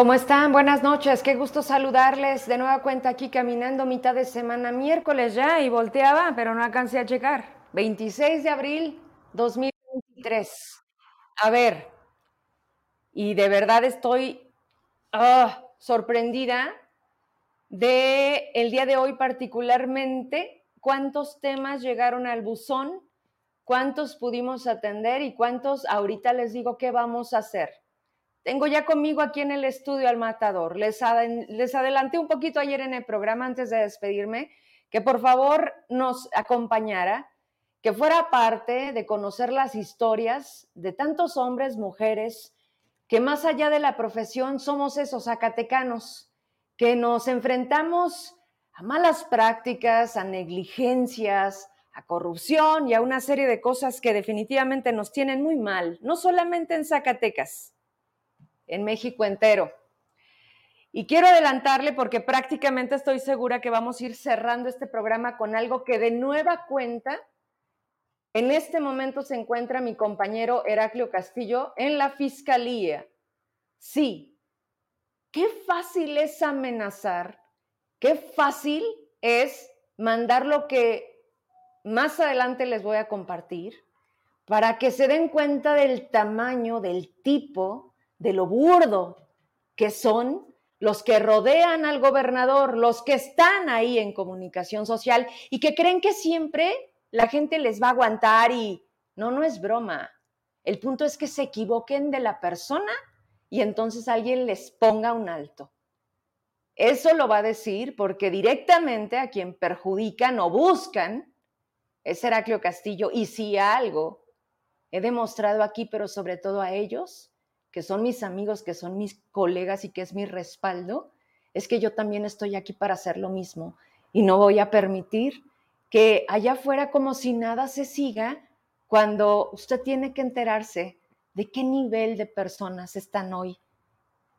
¿Cómo están? Buenas noches, qué gusto saludarles. De nueva cuenta aquí caminando mitad de semana, miércoles ya, y volteaba, pero no alcancé a checar. 26 de abril 2023. A ver, y de verdad estoy ah, sorprendida de el día de hoy particularmente, cuántos temas llegaron al buzón, cuántos pudimos atender y cuántos ahorita les digo qué vamos a hacer. Tengo ya conmigo aquí en el estudio al matador. Les, adelanté un poquito ayer en el programa antes de despedirme que por favor nos acompañara, que fuera parte de conocer las historias de tantos hombres, mujeres, que más allá de la profesión somos esos zacatecanos, que nos enfrentamos a malas prácticas, a negligencias, a corrupción y a una serie de cosas que definitivamente nos tienen muy mal, no solamente en Zacatecas, en México entero. Y quiero adelantarle porque prácticamente estoy segura que vamos a ir cerrando este programa con algo que de nueva cuenta, en este momento se encuentra mi compañero Heraclio Castillo en la Fiscalía. Sí, qué fácil es amenazar, qué fácil es mandar lo que más adelante les voy a compartir para que se den cuenta del tamaño, del tipo de lo burdo que son los que rodean al gobernador, los que están ahí en comunicación social y que creen que siempre la gente les va a aguantar y no, no es broma. El punto es que se equivoquen de la persona y entonces alguien les ponga un alto. Eso lo va a decir porque directamente a quien perjudican o buscan es Heraclio Castillo. Y si algo he demostrado aquí, pero sobre todo a ellos, que son mis amigos, que son mis colegas y que es mi respaldo, es que yo también estoy aquí para hacer lo mismo y no voy a permitir que allá afuera como si nada se siga cuando usted tiene que enterarse de qué nivel de personas están hoy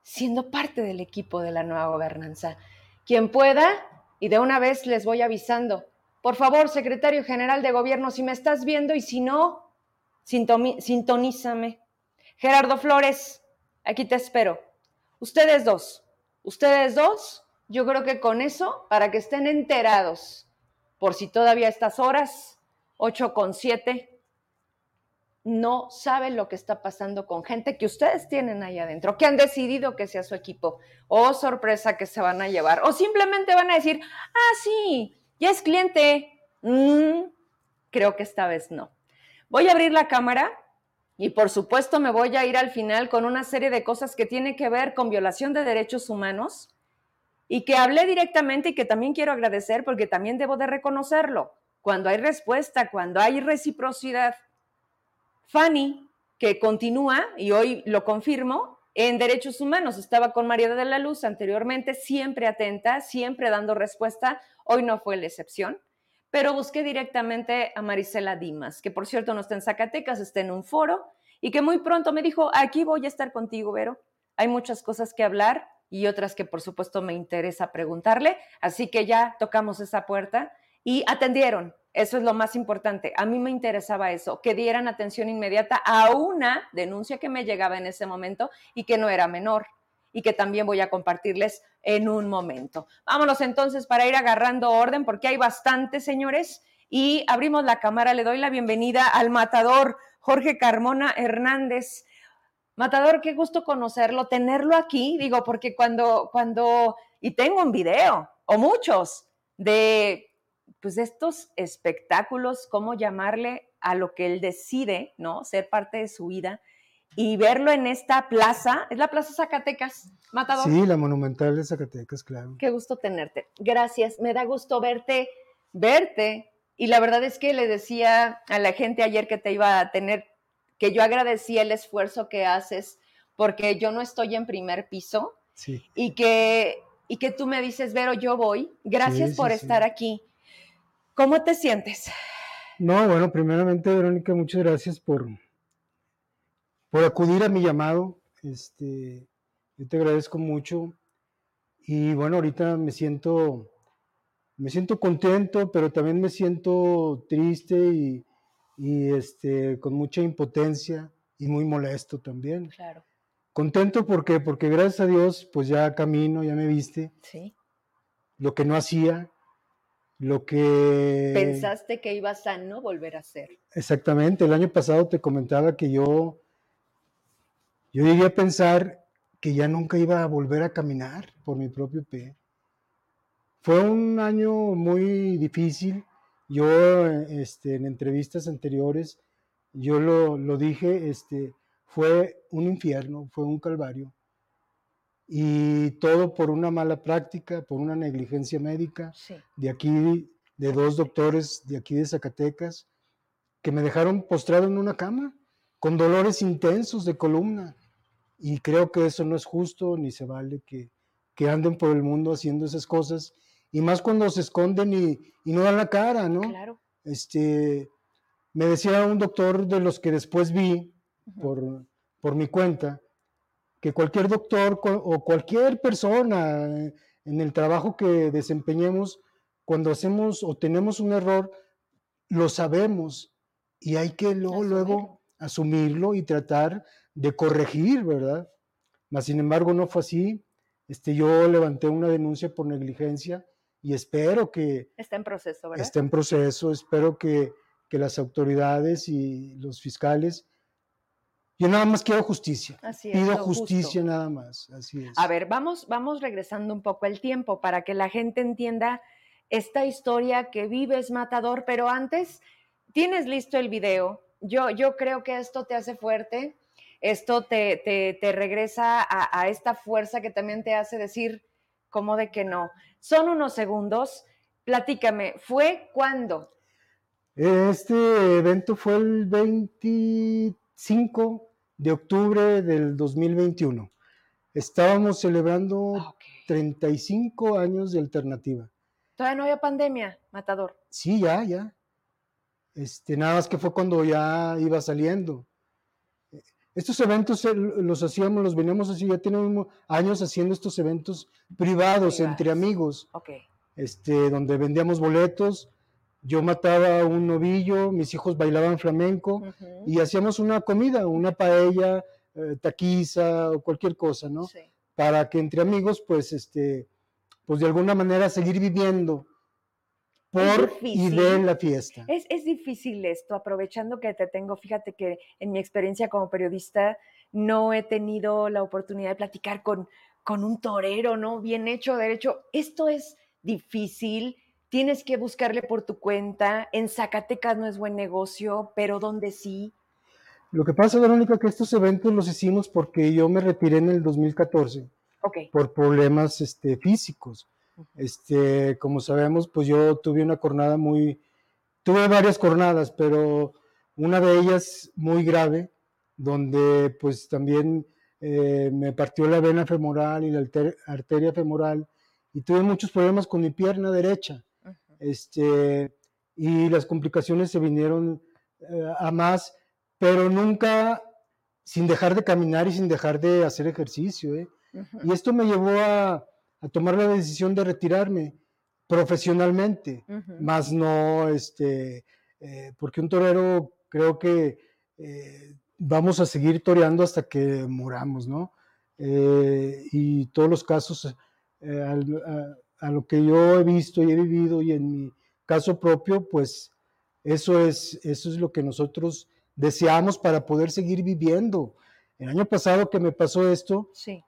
siendo parte del equipo de la nueva gobernanza. Quien pueda, y de una vez les voy avisando, por favor, secretario general de gobierno, si me estás viendo y si no, sintonízame Gerardo Flores, aquí te espero. Ustedes dos, ustedes dos, yo creo que con eso, para que estén enterados, por si todavía estas horas, 8 con 7, no saben lo que está pasando con gente que ustedes tienen ahí adentro, que han decidido que sea su equipo. Oh, sorpresa que se van a llevar. O simplemente van a decir, ah, sí, ya es cliente. Mm, creo que esta vez no. Voy a abrir la cámara y por supuesto me voy a ir al final con una serie de cosas que tienen que ver con violación de derechos humanos y que hablé directamente y que también quiero agradecer porque también debo de reconocerlo. Cuando hay respuesta, cuando hay reciprocidad. Fanny, que continúa, y hoy lo confirmo, en derechos humanos. Estaba con María de la Luz anteriormente, siempre atenta, siempre dando respuesta. Hoy no fue la excepción pero busqué directamente a Marisela Dimas, que por cierto no está en Zacatecas, está en un foro, y que muy pronto me dijo, aquí voy a estar contigo, Vero. Hay muchas cosas que hablar y otras que por supuesto me interesa preguntarle, así que ya tocamos esa puerta y atendieron. Eso es lo más importante. A mí me interesaba eso, que dieran atención inmediata a una denuncia que me llegaba en ese momento y que no era menor y que también voy a compartirles en un momento. Vámonos entonces para ir agarrando orden porque hay bastantes, señores, y abrimos la cámara. Le doy la bienvenida al matador Jorge Carmona Hernández. Matador, qué gusto conocerlo, tenerlo aquí, digo, porque cuando, cuando, y tengo un video, o muchos, de, pues, de estos espectáculos, cómo llamarle a lo que él decide, ¿no? Ser parte de su vida y verlo en esta plaza, es la Plaza Zacatecas, Matador. Sí, la monumental de Zacatecas, claro. Qué gusto tenerte. Gracias, me da gusto verte, verte. Y la verdad es que le decía a la gente ayer que te iba a tener, que yo agradecía el esfuerzo que haces, porque yo no estoy en primer piso. Sí. Y que, y que tú me dices, Vero, yo voy. Gracias por estar aquí. ¿Cómo te sientes? No, bueno, primeramente, Verónica, muchas gracias por, por acudir a mi llamado. Este, yo te agradezco mucho. Y bueno, ahorita me siento, me siento contento, pero también me siento triste y, y este, con mucha impotencia y muy molesto también. Claro. Contento porque, porque gracias a Dios, pues ya camino, ya me viste. Sí. Lo que no hacía, lo que... Pensaste que ibas a no volver a hacer. Exactamente, el año pasado te comentaba que yo, yo llegué a pensar que ya nunca iba a volver a caminar por mi propio pie. Fue un año muy difícil. Yo este, en entrevistas anteriores, yo lo, lo dije, este, fue un infierno, fue un calvario. Y todo por una mala práctica, por una negligencia médica de aquí, de dos doctores de aquí de Zacatecas, que me dejaron postrado en una cama con dolores intensos de columna. Y creo que eso no es justo ni se vale que, que anden por el mundo haciendo esas cosas. Y más cuando se esconden y, y no dan la cara, ¿no? Claro. Este, me decía un doctor de los que después vi, por, por mi cuenta, que cualquier doctor o cualquier persona en el trabajo que desempeñemos, cuando hacemos o tenemos un error, lo sabemos y hay que luego, luego asumirlo y tratar de corregir, ¿verdad? Mas, sin embargo, no fue así. Este, yo levanté una denuncia por negligencia y espero que... Está en proceso, ¿verdad? Está en proceso, espero que, que las autoridades y los fiscales yo nada más quiero justicia. Así Pido justicia nada más. Así es. A ver, vamos, vamos regresando un poco el tiempo para que la gente entienda esta historia que vives, Matador, pero antes, tienes listo el video. Yo, yo creo que esto te hace fuerte, esto te, te, regresa a, a, esta fuerza que también te hace decir como de que no. Son unos segundos. Platícame, ¿fue cuándo? Este evento fue el 25 de octubre del 2021. Estábamos celebrando 35 ah, años de alternativa. ¿Todavía no había pandemia, Matador? Sí, ya, ya. Este, nada más que fue cuando ya iba saliendo. Estos eventos eh, los hacíamos, los veníamos así, ya tenemos años haciendo estos eventos privados, entre amigos. Okay. Este, donde vendíamos boletos, yo mataba un novillo, mis hijos bailaban flamenco y hacíamos una comida, una paella, eh, taquiza o cualquier cosa, ¿no? Sí. Para que entre amigos, pues, este, pues de alguna manera seguir viviendo por y de la fiesta. Es, es difícil esto, aprovechando que te tengo, fíjate que en mi experiencia como periodista no he tenido la oportunidad de platicar con, con un torero, ¿no? Bien hecho, derecho. Esto es difícil tienes que buscarle por tu cuenta. En Zacatecas no es buen negocio, pero donde sí. Lo que pasa, Verónica, que estos eventos los hicimos porque yo me retiré en el 2014 okay. por problemas este, físicos. Este, como sabemos, pues yo tuve una jornada muy, tuve varias jornadas, pero una de ellas muy grave, donde pues también eh, me partió la vena femoral y la arteria femoral y tuve muchos problemas con mi pierna derecha este, y las complicaciones se vinieron eh, a más, pero nunca sin dejar de caminar y sin dejar de hacer ejercicio. ¿eh? Y esto me llevó a, tomar la decisión de retirarme profesionalmente, más no, este, eh, porque un torero creo que vamos a seguir toreando hasta que moramos, ¿no? y todos los casos, a lo que yo he visto y he vivido y en mi caso propio, pues eso es, eso es lo que nosotros deseamos para poder seguir viviendo. El año pasado que me pasó esto, sí.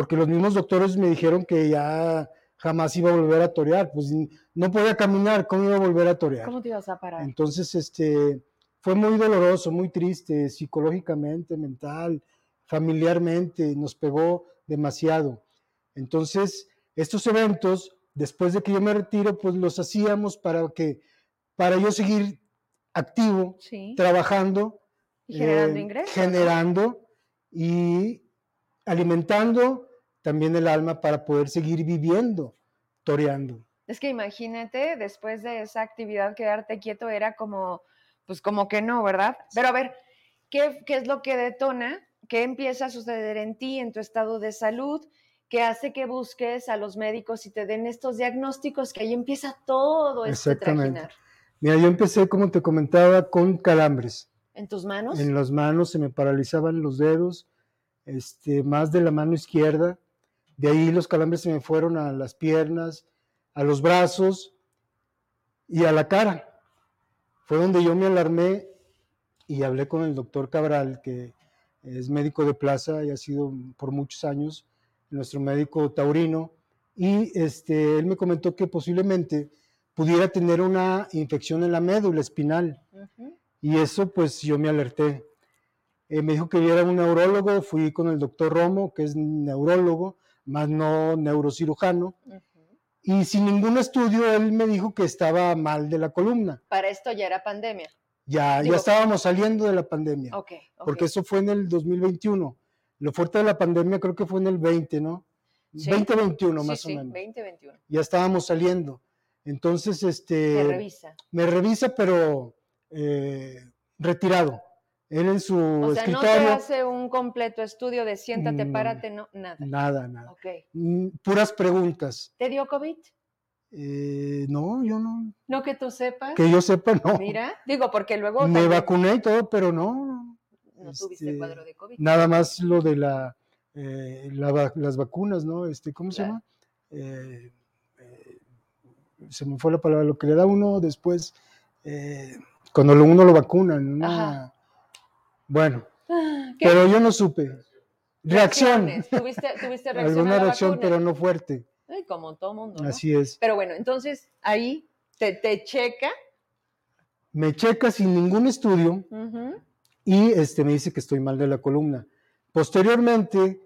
Porque los mismos doctores me dijeron que ya jamás iba a volver a torear, pues no podía caminar, ¿cómo iba a volver a torear? ¿Cómo te ibas a parar? Entonces, este, fue muy doloroso, muy triste, psicológicamente, mental, familiarmente, nos pegó demasiado. Entonces, estos eventos, después de que yo me retiro, pues los hacíamos para que, para yo seguir activo, trabajando, y generando eh, ingresos. Generando y alimentando también el alma para poder seguir viviendo, toreando. Es que imagínate, después de esa actividad, quedarte quieto era como, pues como que no, ¿verdad? Pero a ver, ¿qué, qué es lo que detona? ¿Qué empieza a suceder en ti, en tu estado de salud? que hace que busques a los médicos y te den estos diagnósticos, que ahí empieza todo este Exactamente. Mira, yo empecé, como te comentaba, con calambres. ¿En tus manos? En las manos se me paralizaban los dedos, este, más de la mano izquierda. De ahí los calambres se me fueron a las piernas, a los brazos y a la cara. Fue donde yo me alarmé y hablé con el doctor Cabral, que es médico de plaza y ha sido por muchos años nuestro médico taurino, y este, él me comentó que posiblemente pudiera tener una infección en la médula espinal. Y eso pues yo me alerté. Eh, me dijo que viera un neurólogo, fui con el doctor Romo, que es neurólogo, más no neurocirujano. Y sin ningún estudio, él me dijo que estaba mal de la columna. Para esto ya era pandemia. Ya, ya estábamos saliendo de la pandemia. Porque eso fue en el 2021. Lo fuerte de la pandemia creo que fue en el 20, ¿no? 2021 más o menos. 2021. Ya estábamos saliendo. Entonces, este... Me revisa. Me revisa, pero eh, retirado. Él en su o sea, no te hace un completo estudio de siéntate, párate, no, nada. Nada, nada. Mm, puras preguntas. ¿Te dio COVID? Eh, no, yo no. No que tú sepas. Que yo sepa, no. Mira, digo, porque luego. Me vacuné y todo, pero no. No tuviste este, cuadro de COVID. Nada más lo de la, eh, las vacunas, ¿no? Este, ¿Cómo se llama? Eh, se me fue la palabra, lo que le da uno después, cuando uno lo vacunan. Bueno, ah, pero yo no supe. Reacción. ¿Tuviste, tuviste reacción Alguna reacción, pero no fuerte como todo mundo. Así es. Pero bueno, entonces ahí te, te checa. Me checa sin ningún estudio y este, me dice que estoy mal de la columna. Posteriormente,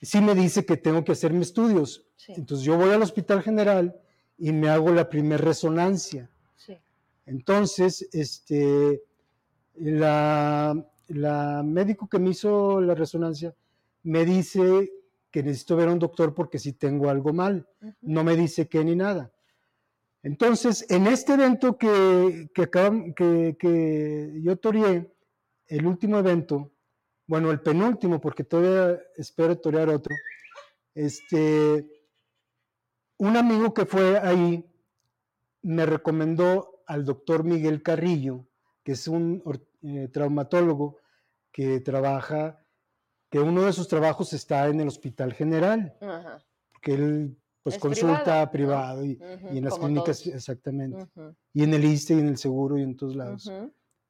sí me dice que tengo que hacerme estudios. Entonces yo voy al hospital general y me hago la primera resonancia. Sí. Entonces, este, la, la médico que me hizo la resonancia me dice que necesito ver a un doctor porque si tengo algo mal. No me dice qué ni nada. Entonces, en este evento que, que, que, yo toreé, el último evento, bueno, el penúltimo, porque todavía espero torear otro, este, un amigo que fue ahí me recomendó al doctor Miguel Carrillo, que es un eh, traumatólogo que trabaja que uno de sus trabajos está en el Hospital General, que él pues consulta privado, y, en las clínicas, exactamente, y en el ISTE y en el seguro y en todos lados.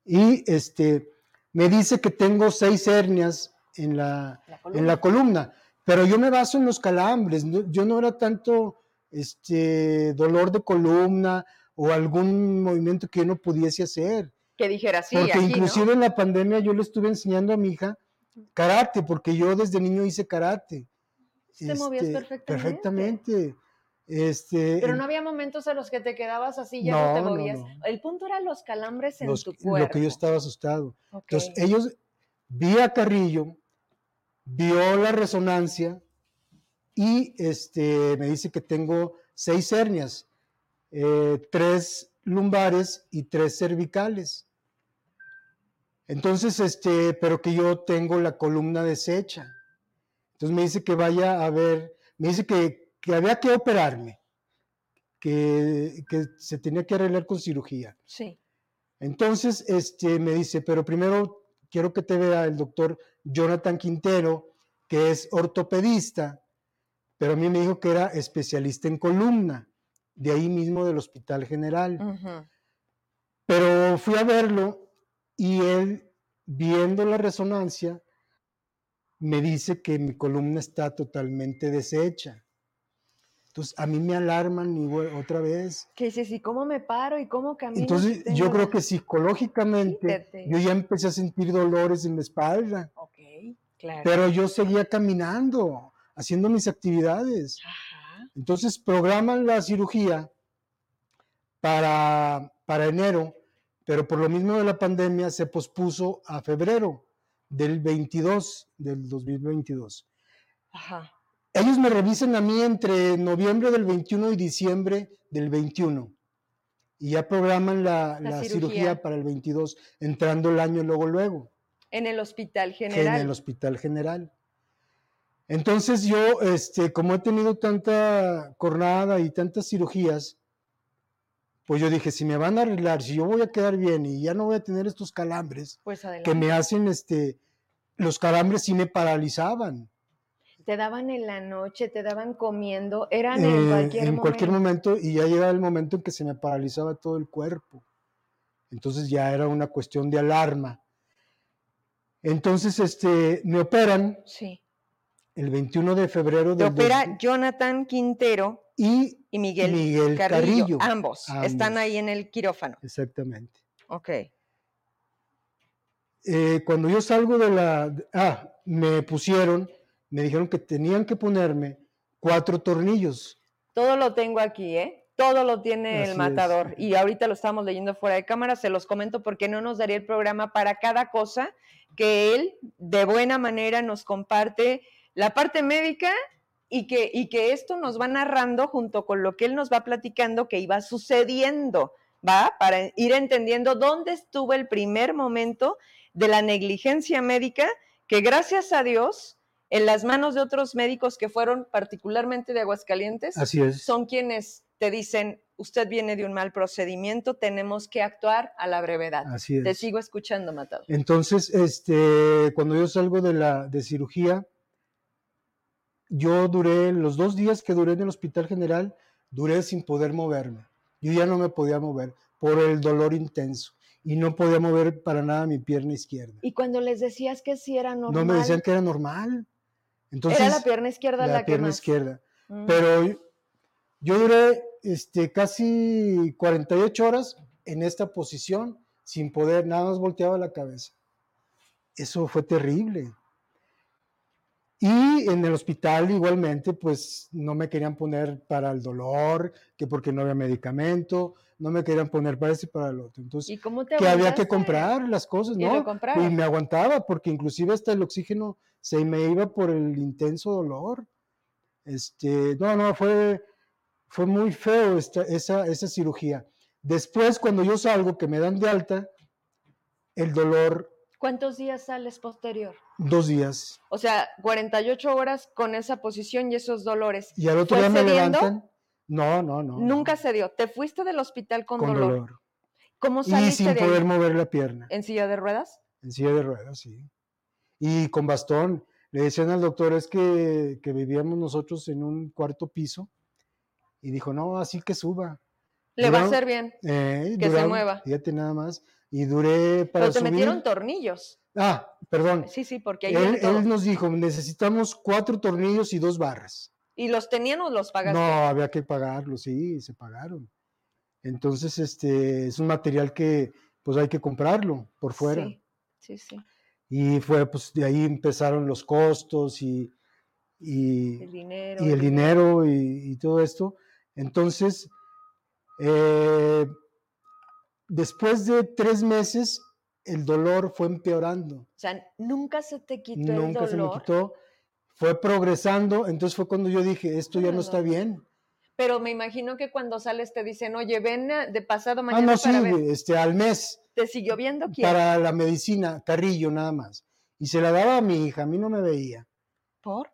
Y este, me dice que tengo seis hernias en la, en la columna, pero yo me baso en los calambres, yo no era tanto este, dolor de columna o algún movimiento que yo no pudiese hacer. Que dijera sí. Porque inclusive en la pandemia yo le estuve enseñando a mi hija Karate, porque yo desde niño hice karate. Te movías este, perfectamente. Perfectamente. Este, Pero no había momentos en los que te quedabas así, ya no, te movías. El punto era los calambres en tu cuerpo. Lo que yo estaba asustado. Entonces, ellos, vi a Carrillo, vio la resonancia y este, me dice que tengo seis hernias, eh, tres lumbares y tres cervicales. Entonces, este, pero que yo tengo la columna deshecha. Entonces me dice que vaya a ver, me dice que, había que operarme, que, se tenía que arreglar con cirugía. Sí. Entonces, este, me dice, pero primero quiero que te vea el doctor Jonathan Quintero, que es ortopedista, pero a mí me dijo que era especialista en columna, de ahí mismo del Hospital General. Pero fui a verlo y él, viendo la resonancia, me dice que mi columna está totalmente deshecha. Entonces, a mí me alarman y otra vez. Que dices, ¿y cómo me paro y cómo camino? Entonces, yo creo que psicológicamente yo ya empecé a sentir dolores en la espalda. Ok, claro. Pero yo seguía caminando, haciendo mis actividades. Ajá. Entonces, programan la cirugía para, para enero pero por lo mismo de la pandemia se pospuso a febrero del 22, del 2022. Ajá. Ellos me revisan a mí entre noviembre del 21 y diciembre del 21. Y ya programan la, cirugía. para el 22, entrando el año luego, luego. En el hospital general. En el hospital general. Entonces yo, este, como he tenido tanta jornada y tantas cirugías, pues yo dije, si me van a arreglar, si yo voy a quedar bien y ya no voy a tener estos calambres pues que me hacen este, los calambres sí me paralizaban. Te daban en la noche, te daban comiendo, eran eh, en cualquier en momento. cualquier momento y ya llegaba el momento en que se me paralizaba todo el cuerpo. Entonces ya era una cuestión de alarma. Entonces, este, me operan Sí. el 21 de febrero del opera 2000 Jonathan Quintero y y Miguel, Miguel Carrillo. Carrillo. Ambos, están Ambos. ahí en el quirófano. exactamente. Ok. Eh, cuando yo salgo de la, ah, me pusieron, me dijeron que tenían que ponerme cuatro tornillos. Todo lo tengo aquí, ¿eh? Todo lo tiene Así el es. matador. Y ahorita lo estamos leyendo fuera de cámara, se los comento porque no nos daría el programa para cada cosa que él de buena manera nos comparte la parte médica y que, y que esto nos va narrando junto con lo que él nos va platicando que iba sucediendo, ¿va? Para ir entendiendo dónde estuvo el primer momento de la negligencia médica que gracias a Dios, en las manos de otros médicos que fueron particularmente de Aguascalientes, Así es. son quienes te dicen, usted viene de un mal procedimiento, tenemos que actuar a la brevedad. Así Te es. sigo escuchando, Matado. Entonces, este, cuando yo salgo de la de cirugía, yo duré los dos días que duré en el hospital general, duré sin poder moverme. Yo ya no me podía mover por el dolor intenso y no podía mover para nada mi pierna izquierda. Y cuando les decías que sí era normal, No me decían que era normal. Entonces, era la pierna izquierda la, la que pierna más- izquierda. Mm. Pero yo duré este, casi 48 horas en esta posición sin poder, nada más volteaba la cabeza. Eso fue terrible. Y en el hospital igualmente, pues no me querían poner para el dolor, que porque no había medicamento, no me querían poner para este y para el otro. Entonces, ¿Y cómo te que había que comprar las cosas, Y ¿no? lo. Y me aguantaba, porque inclusive hasta el oxígeno se me iba por el intenso dolor. Este, no, no, fue, fue muy feo esta, esa, esa cirugía. Después, cuando yo salgo, que me dan de alta, el dolor, ¿Cuántos días sales posterior? dos días. O sea, 48 horas con esa posición y esos dolores. Y al otro ¿Fue día me cediendo? levantan. No, no, no. Nunca no, se dio. Te fuiste del hospital con, con dolor. dolor. ¿Cómo Y saliste sin de poder ahí? mover la pierna. ¿En silla de ruedas? En silla de ruedas, sí. Y con bastón. Le decían al doctor, es que, que vivíamos nosotros en un cuarto piso. Y dijo, no, así que suba. Le va a hacer bien. Eh, Que se mueva. Fíjate nada más. Y duré para Pero te subir. metieron tornillos. Ah, perdón. Sí, sí, porque ahí Él, él nos dijo, necesitamos cuatro tornillos y dos barras. ¿Y los tenían o los pagaste? No, había que pagarlos, sí, se pagaron. Entonces, este, es un material que, pues hay que comprarlo por fuera. Sí, sí, sí. Y fue, pues de ahí empezaron los costos y, y, El dinero. y el dinero y, y todo esto. Entonces, eh, después de tres meses, el dolor fue empeorando. O sea, nunca se te quitó el Nunca se me dolor. quitó. Fue progresando. Entonces fue cuando yo dije, esto ya no está dolor. bien. Pero me imagino que cuando sales te dicen, oye, ven a- de pasado Ah, mañana no, sí, ver. este, al mes, ¿Te siguió viendo quién? para la medicina, Carrillo nada más. Y se la daba a mi hija, a mí no me veía. ¿Por?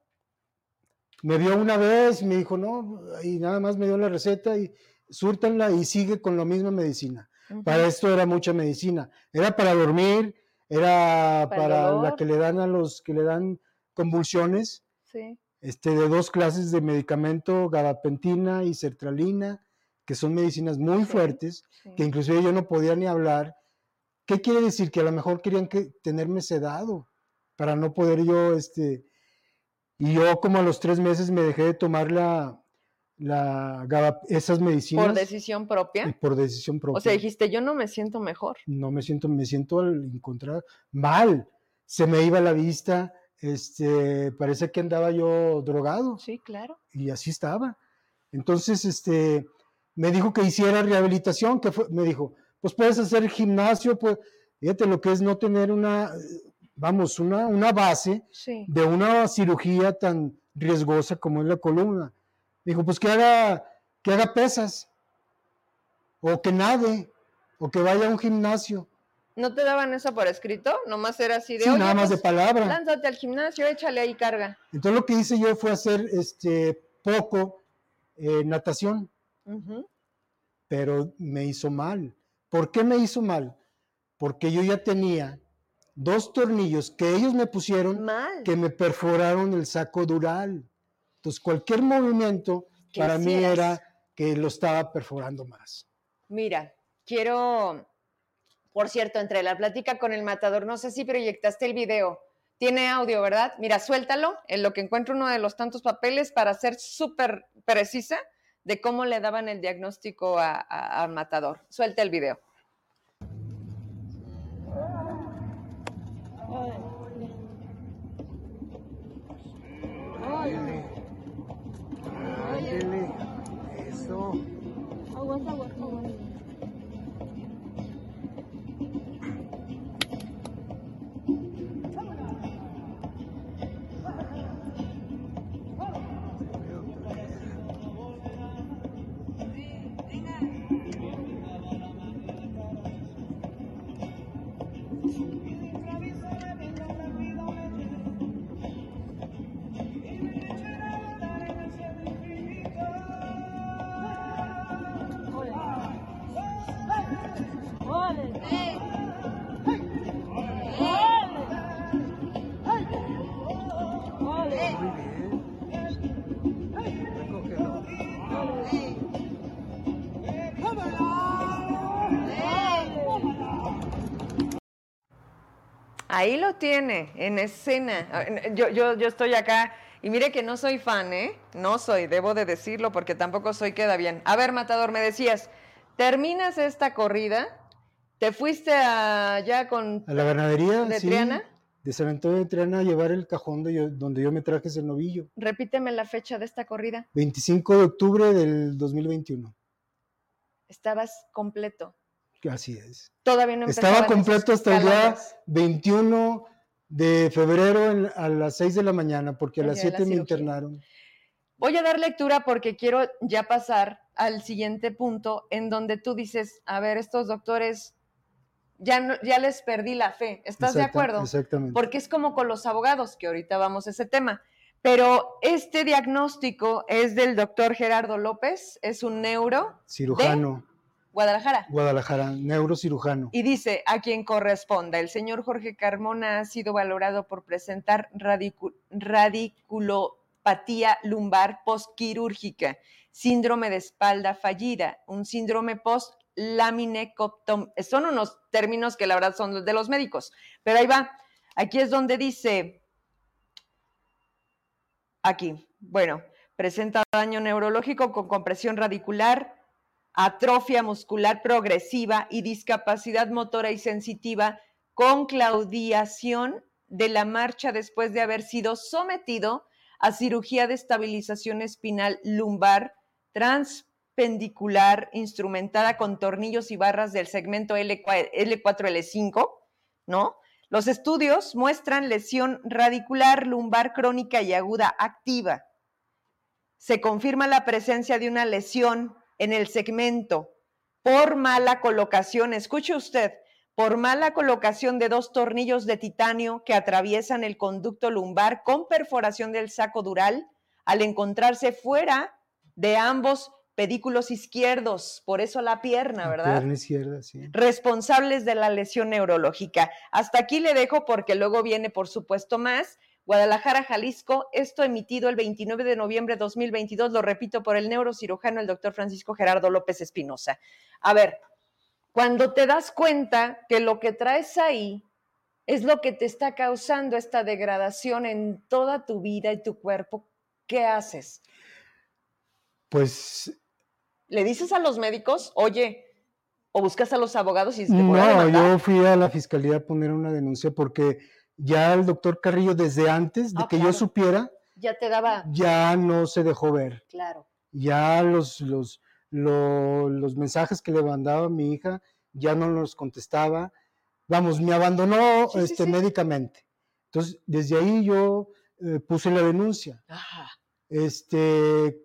Me vio una vez, me dijo, no, y nada más me dio la receta y súrtanla y sigue con la misma medicina. Para esto era mucha medicina. Era para dormir, era Para la que le dan a los que le dan convulsiones, Sí. este, de dos clases de medicamento, gabapentina y sertralina, que son medicinas muy Sí, fuertes, sí. que inclusive yo no podía ni hablar. ¿Qué quiere decir? Que a lo mejor querían que, tenerme sedado para no poder yo, este, y yo como a los tres meses me dejé de tomar la, la gaba- esas medicinas ¿Por decisión propia? por decisión propia. O sea, dijiste, yo no me siento mejor. no me siento, me siento al encontrar mal. Se me iba la vista, este, parece que andaba yo drogado Sí, claro. y así estaba. Entonces, este, me dijo que hiciera rehabilitación, que fue, me dijo, pues puedes hacer gimnasio, pues, fíjate lo que es no tener una, vamos, una, una base Sí. de una cirugía tan riesgosa como es la columna. Dijo, pues que haga, que haga pesas, o que nade, o que vaya a un gimnasio. ¿No te daban eso por escrito? Nomás era así de, Sí, nada más de pues, palabra. lánzate al gimnasio, échale ahí carga. Entonces lo que hice yo fue hacer este poco eh, natación, pero me hizo mal. ¿Por qué me hizo mal? Porque yo ya tenía dos tornillos que ellos me pusieron Mal. que me perforaron el saco dural. Entonces, cualquier movimiento ¿Qué para mí era que lo estaba perforando más. Mira, quiero, por cierto, entre la plática con el matador, no sé si proyectaste el video. Tiene audio, ¿verdad? Mira, suéltalo en lo que encuentro uno de los tantos papeles para ser súper precisa de cómo le daban el diagnóstico al matador. Suelta el video. 走下路 Ahí lo tiene, en escena. Yo, yo, yo estoy acá y mire que no soy fan, ¿eh? No soy, debo de decirlo porque tampoco soy queda bien. A ver, Matador, me decías, terminas esta corrida, te fuiste allá con... A la ganadería, ¿De sí, Triana? de San Antonio de Triana a llevar el cajón de yo- donde yo me traje ese novillo. Repíteme la fecha de esta corrida. 25 de octubre del 2021. Estabas completo. Así es. Todavía no Estaba completo hasta el día calambres. 21 de febrero en- a las 6 de la mañana, porque a las día de la 7 me internaron. Voy a dar lectura porque quiero ya pasar al siguiente punto en donde tú dices, a ver, estos doctores, ya, no- ya les perdí la fe. ¿Estás de acuerdo? Exactamente. Porque es como con los abogados, que ahorita vamos a ese tema. Pero este diagnóstico es del doctor Gerardo López, es un neuro, Cirujano, Guadalajara. Guadalajara, neurocirujano. Y dice, a quien corresponda, el señor Jorge Carmona ha sido valorado por presentar radicu- radiculopatía lumbar postquirúrgica, síndrome de espalda fallida, un síndrome post-laminectomía. Son unos términos que la verdad son los de los médicos, pero ahí va. Aquí es donde dice, aquí, bueno, presenta daño neurológico con compresión radicular, atrofia muscular progresiva y discapacidad motora y sensitiva con claudiación de la marcha después de haber sido sometido a cirugía de estabilización espinal lumbar transpendicular instrumentada con tornillos y barras del segmento L4, L4L5, ¿no? Los estudios muestran lesión radicular lumbar crónica y aguda activa. Se confirma la presencia de una lesión en el segmento por mala colocación, escuche usted, por mala colocación de dos tornillos de titanio que atraviesan el conducto lumbar con perforación del saco dural al encontrarse fuera de ambos pedículos izquierdos, por eso la pierna, La ¿verdad? Pierna izquierda, sí. responsables de la lesión neurológica. Hasta aquí le dejo porque luego viene, por supuesto, más. Guadalajara, Jalisco, esto emitido el 29 de noviembre de 2022, lo repito, por el neurocirujano, el doctor Francisco Gerardo López Espinosa. A ver, cuando te das cuenta que lo que traes ahí es lo que te está causando esta degradación en toda tu vida y tu cuerpo, ¿qué haces? Pues ¿Le dices a los médicos, oye, o buscas a los abogados y te no, yo fui a la fiscalía a poner una denuncia porque ya el doctor Carrillo desde antes de Ah, que claro. yo supiera, Ya te daba, ya no se dejó ver. claro. Ya los, los, lo- los mensajes que le mandaba mi hija ya no los contestaba. Vamos, me abandonó Sí, este, sí. médicamente. Entonces, desde ahí yo eh, puse la denuncia. Ajá. Este,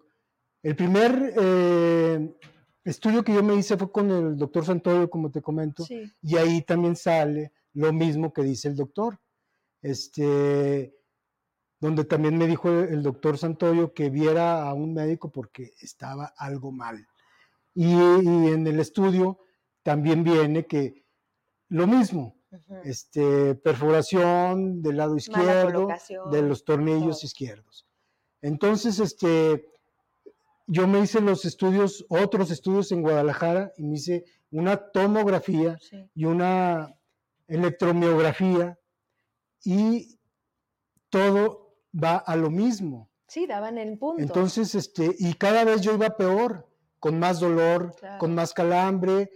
el primer eh, estudio que yo me hice fue con el doctor Santoyo, como te comento, Sí. y ahí también sale lo mismo que dice el doctor. Este, donde también me dijo el doctor Santoyo que viera a un médico porque estaba algo mal. Y, y en el estudio también viene que lo mismo, este, perforación del lado izquierdo, de los tornillos todo. izquierdos. Entonces, este, yo me hice los estudios, otros estudios en Guadalajara y me hice una tomografía Sí. y una electromiografía y todo va a lo mismo. Sí, daban el punto. Entonces, este, y cada vez yo iba peor, con más dolor, Claro. con más calambre,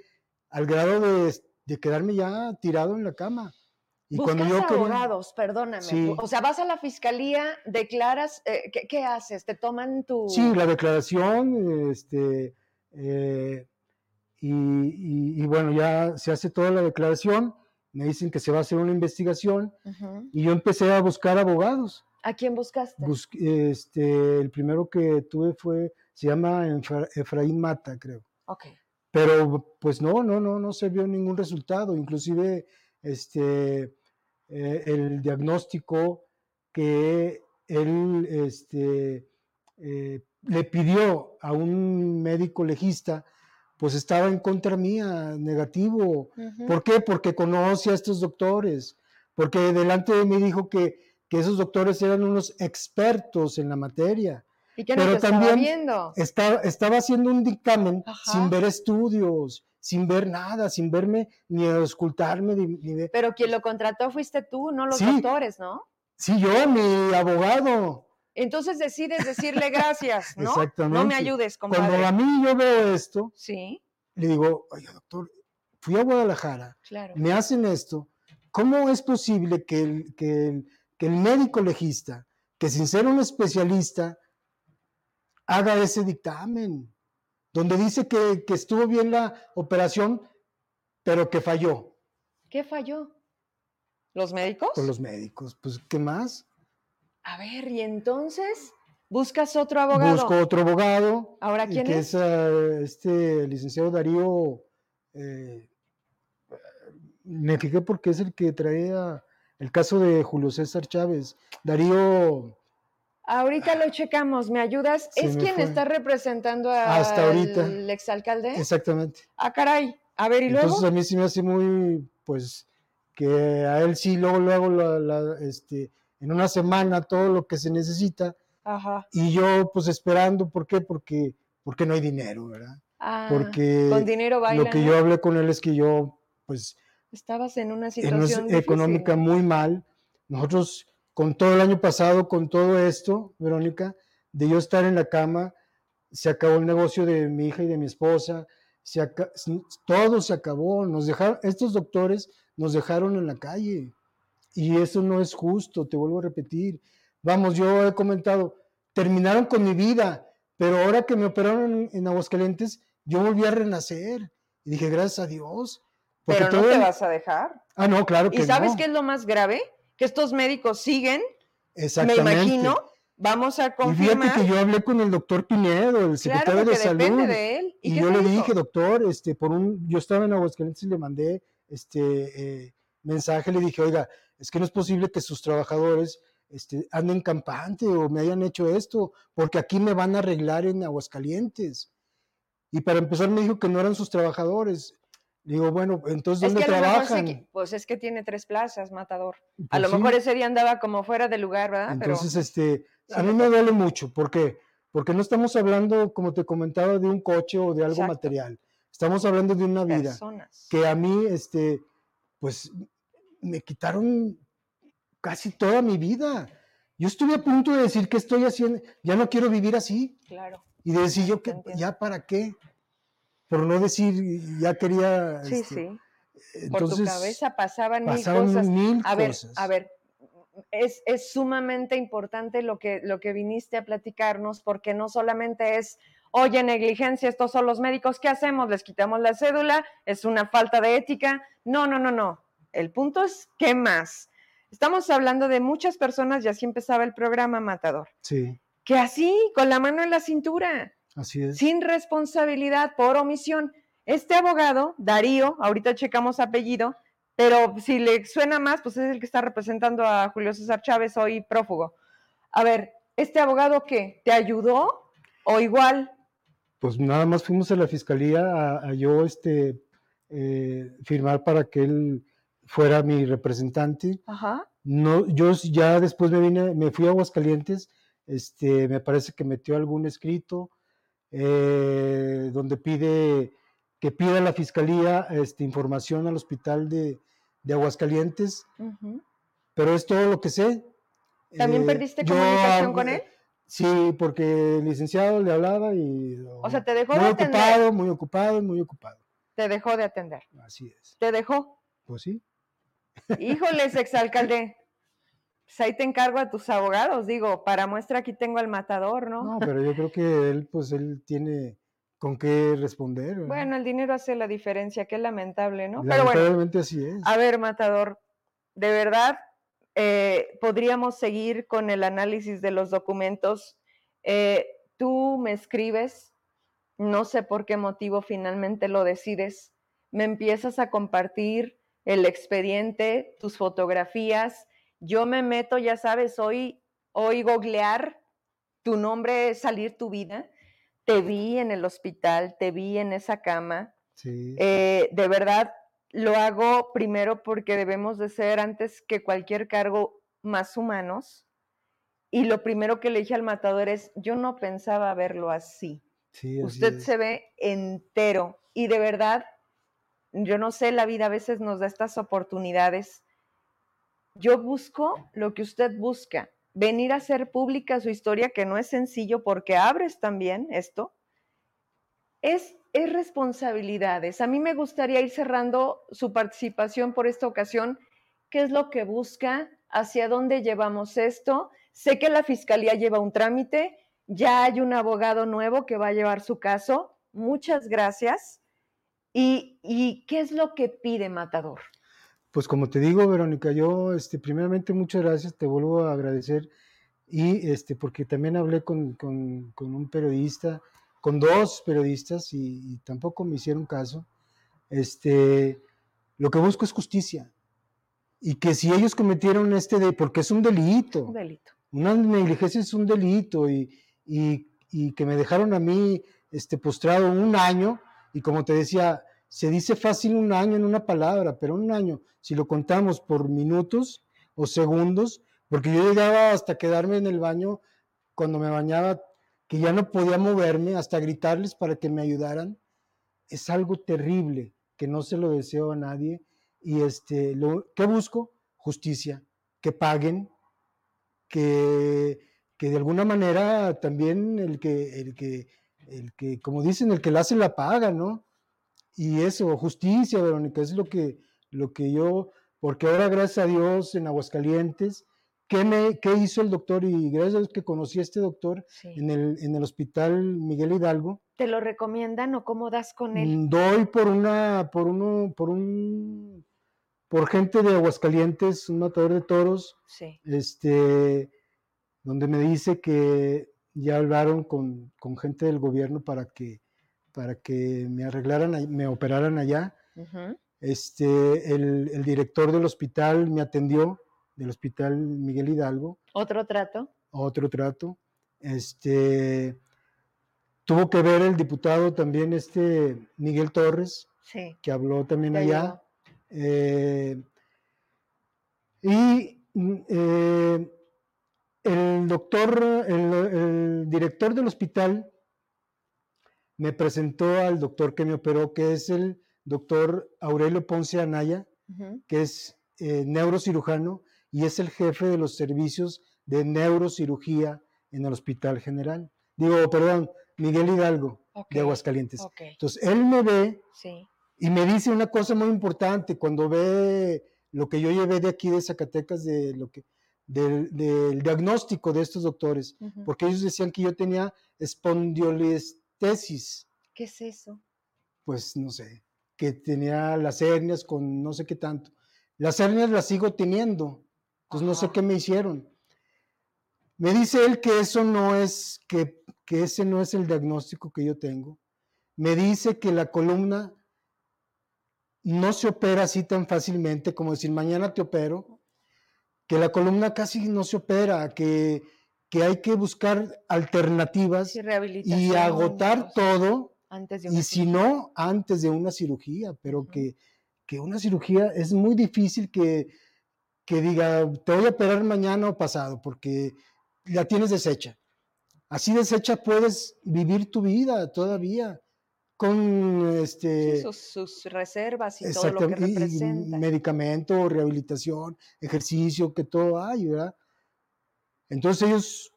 al grado de, de quedarme ya tirado en la cama. Y Buscas cuando yo quería- abogados, perdóname. Sí. O sea, vas a la fiscalía, declaras, eh, ¿qué, qué haces? ¿Te toman tu...? Sí, la declaración, este, eh, y, y- y bueno, ya se hace toda la declaración, me dicen que se va a hacer una investigación y yo empecé a buscar abogados. ¿A quién buscaste? Bus- este, el primero que tuve fue, se llama Efra- Efraín Mata, creo. ok. Pero pues no, no, no, no se vio ningún resultado. Inclusive este, eh, el diagnóstico que él este, eh, le pidió a un médico legista, pues estaba en contra mía, negativo. ¿Por qué? Porque conoce a estos doctores, porque delante de mí dijo que, que esos doctores eran unos expertos en la materia. ¿Y qué no pero te estaba también viendo? Estaba, estaba haciendo un dictamen Ajá. sin ver estudios, sin ver nada, sin verme ni auscultarme. Ni, ni ver- Pero quien lo contrató fuiste tú, no los Sí. doctores, ¿no? Sí, yo, mi abogado. Entonces decides decirle gracias, ¿no? No me ayudes, Cuando compadre. a mí yo veo esto, Sí, le digo, oiga, doctor, fui a Guadalajara, claro. me hacen esto, ¿cómo es posible que el, que el, que el médico legista, que sin ser un especialista, haga ese dictamen? Donde dice que, que estuvo bien la operación, pero que falló ¿Qué falló? ¿Los médicos? con los médicos. Pues, ¿qué más? A ver, y entonces buscas otro abogado. Busco otro abogado. ¿Ahora quién que es? ah, este licenciado Darío. eh, me fijé porque es el que traía el caso de Julio César Chávez. Darío, Ahorita lo checamos, ¿me ayudas? Se ¿Es me quien fue. está representando a Hasta ahorita. el exalcalde? exactamente. Ah, caray. A ver, ¿y luego? Entonces a mí sí me hace muy, pues, que a él sí luego, luego, la- la, este, en una semana todo lo que se necesita Ajá. y yo pues esperando, ¿por qué? Porque, porque no hay dinero, ¿verdad? Ah, Porque con dinero baila. lo que yo hablé con él es que yo, pues, Estabas en una en una situación económica muy mal. Nosotros, con todo el año pasado, con todo esto, Verónica, de yo estar en la cama, se acabó el negocio de mi hija y de mi esposa, se todo se acabó, nos dejaron, estos doctores nos dejaron en la calle y eso no es justo, te vuelvo a repetir. Vamos, yo he comentado, terminaron con mi vida, pero ahora que me operaron en, en Aguascalientes, yo volví a renacer y dije, gracias a Dios. porque Pero no te el- vas a dejar. Ah, no, claro que ¿Y sabes no. qué es lo más grave? Que estos médicos siguen, me Exactamente. imagino, vamos a Y fíjate confirmar. que yo hablé con el doctor Pinedo, el claro, secretario porque de salud. depende de él. ¿Y, yo le dije, doctor, este, por un, yo estaba en Aguascalientes y le mandé este eh, mensaje, le dije, oiga, es que no es posible que sus trabajadores este, anden campante o me hayan hecho esto, porque aquí me van a arreglar en Aguascalientes. Y para empezar me dijo que no eran sus trabajadores. Digo, bueno, entonces Es ¿dónde que se trabajan? pues es que tiene tres plazas, Matador. A Pues lo sí. mejor ese día andaba como fuera de lugar, ¿verdad? Entonces, Pero este, sí a mí me duele mucho. ¿Por qué? Porque no estamos hablando, como te comentaba, de un coche o de algo Exacto. material. Estamos hablando de una vida personas. que a mí, este, pues, me quitaron casi toda mi vida. Yo estuve a punto de decir que estoy haciendo, ya no quiero vivir así. Claro. Y de decir yo que ya para qué. Por no decir, ya quería. Sí, este, sí. Por tu entonces, cabeza pasaban mil cosas. mil A ver, cosas. a ver, es, es sumamente importante lo que, lo que viniste a platicarnos, porque no solamente es, oye, negligencia, estos son los médicos, ¿qué hacemos? ¿Les quitamos la cédula? ¿Es una falta de ética? No, no, no, no. El punto es, ¿qué más? Estamos hablando de muchas personas, y así empezaba el programa Matador, Sí, que así, con la mano en la cintura, así es. sin responsabilidad por omisión. Este abogado, Darío, ahorita checamos apellido, pero si le suena más, pues es el que está representando a Julio César Chávez, hoy prófugo. A ver, ¿este abogado qué? ¿Te ayudó o igual? Pues nada más fuimos a la fiscalía a, a yo este, eh, firmar para que él fuera mi representante. Ajá. No, yo ya después me vine, me fui a Aguascalientes, este, me parece que metió algún escrito eh, donde pide que pida la fiscalía este, información al hospital de, de Aguascalientes, pero es todo lo que sé. ¿También Eh, perdiste yo comunicación con hab- él? Sí, porque el licenciado le hablaba y... O sea, te dejó de muy atender. ocupado, muy ocupado, muy ocupado. Te dejó de atender. Así es. Te dejó. Pues sí. Híjoles, exalcalde. Pues ahí te encargo a tus abogados, digo, para muestra aquí tengo al matador, ¿no? No, pero yo creo que él, pues él tiene con qué responder. Bueno, el dinero hace la diferencia, qué lamentable, ¿no? Pero bueno, Lamentablemente así es. a ver, matador, de verdad, eh, podríamos seguir con el análisis de los documentos. Eh, tú me escribes, no sé por qué motivo finalmente lo decides, me empiezas a compartir el expediente, tus fotografías, yo me meto, ya sabes, hoy, hoy googlear tu nombre, salir tu vida, te vi en el hospital, te vi en esa cama, Sí. eh, de verdad, lo hago primero porque debemos de ser antes que cualquier cargo más humanos. Y lo primero que le dije al matador es, yo no pensaba verlo así. sí, así Usted es. se ve entero y de verdad, yo no sé, la vida a veces nos da estas oportunidades. Yo busco lo que usted busca, venir a hacer pública su historia, que no es sencillo porque abres también esto. Es, es responsabilidades. A mí me gustaría ir cerrando su participación por esta ocasión. ¿Qué es lo que busca? ¿Hacia dónde llevamos esto? Sé que la fiscalía lleva un trámite, ya hay un abogado nuevo que va a llevar su caso. Muchas gracias. ¿Y, y qué es lo que pide Matador? Pues como te digo, Verónica, yo, este, primeramente, muchas gracias, te vuelvo a agradecer. Y este, porque también hablé con, con- con un periodista, con dos periodistas, y, y tampoco me hicieron caso. Este, lo que busco es justicia. Y que si ellos cometieron este de, porque es un delito. Un delito. una negligencia es un delito y, y- y que me dejaron a mí este, postrado un año y como te decía, se dice fácil un año en una palabra, pero un año, si lo contamos por minutos o segundos, porque yo llegaba hasta quedarme en el baño cuando me bañaba, que ya no podía moverme, hasta gritarles para que me ayudaran, es algo terrible que no se lo deseo a nadie. Y este, lo que busco, justicia, que paguen, que, que de alguna manera también el que, el que, el que, como dicen, el que la hace la paga, ¿no? Y eso, justicia, Verónica, es lo que, lo que yo, porque ahora gracias a Dios en Aguascalientes, ¿qué, me, qué hizo el doctor? Y gracias a Dios que conocí a este doctor Sí. en el, en el hospital Miguel Hidalgo, ¿Te lo recomiendan o cómo das con él? Mm, Doy por una, por uno, por un, por gente de Aguascalientes, un matador de toros, Sí. este, donde me dice que ya hablaron con, con gente del gobierno para que, para que me arreglaran, me operaran allá. Este, el, el director del hospital me atendió, del hospital Miguel Hidalgo, ¿Otro trato? otro trato. Este, tuvo que ver el diputado también, este Miguel Torres, Sí. que habló también allá. Eh, y mm, eh, el doctor, el, el director del hospital me presentó al doctor que me operó, que es el doctor Aurelio Ponce Anaya, que es eh, neurocirujano y es el jefe de los servicios de neurocirugía en el Hospital General. Digo, perdón, Miguel Hidalgo, de Aguascalientes. Entonces, él me ve sí. y me dice una cosa muy importante cuando ve lo que yo llevé de aquí de Zacatecas, de lo que, del, del diagnóstico de estos doctores, porque ellos decían que yo tenía espondilestesis, ¿Qué es eso? pues no sé, que tenía las hernias con no sé qué tanto. Las hernias las sigo teniendo, pues no sé qué me hicieron. Me dice él que eso no es, que, que ese no es el diagnóstico que yo tengo. Me dice que la columna no se opera así tan fácilmente como decir mañana te opero, que la columna casi no se opera, que, que hay que buscar alternativas Sí, y agotar todo Antes de una y si no, antes de una cirugía, pero que, que una cirugía es muy difícil que, que diga, te voy a operar mañana o pasado, porque la tienes deshecha. Así deshecha puedes vivir tu vida todavía con este Sí, sus, sus reservas y todo lo que y- representa. medicamento, rehabilitación, ejercicio, que todo hay, ¿verdad? Entonces ellos,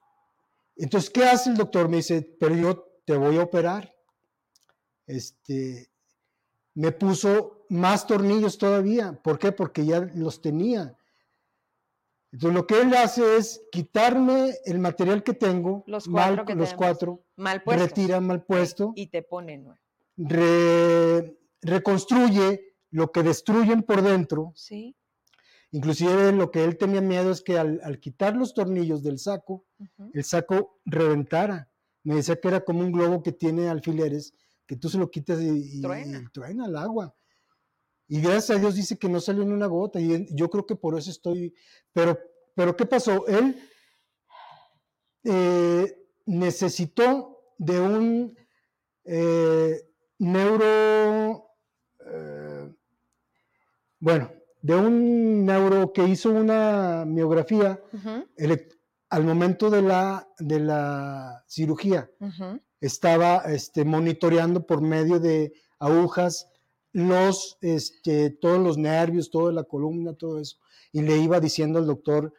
entonces, ¿qué hace el doctor? Me dice, pero yo te voy a operar. Este, me puso más tornillos todavía. ¿Por qué? Porque ya los tenía. Entonces lo que él hace es quitarme el material que tengo, Los mal- cuatro que los tenemos. cuatro, Mal puestos. retira mal puesto, Y te pone nuevo. Re- reconstruye lo que destruyen por dentro. Sí. Inclusive lo que él tenía miedo es que al, al quitar los tornillos del saco, el saco reventara. Me decía que era como un globo que tiene alfileres, que tú se lo quitas y, y- Truena. y truena el agua. Y gracias a Dios dice que no salió ni una gota. Y yo creo que por eso estoy. Pero, pero ¿qué pasó? Él eh, necesitó de un eh, neuro. eh, bueno, de un neuro que hizo una miografía al momento de la, de la cirugía estaba este, monitoreando por medio de agujas los, este, todos los nervios, toda la columna, todo eso, y le iba diciendo al doctor,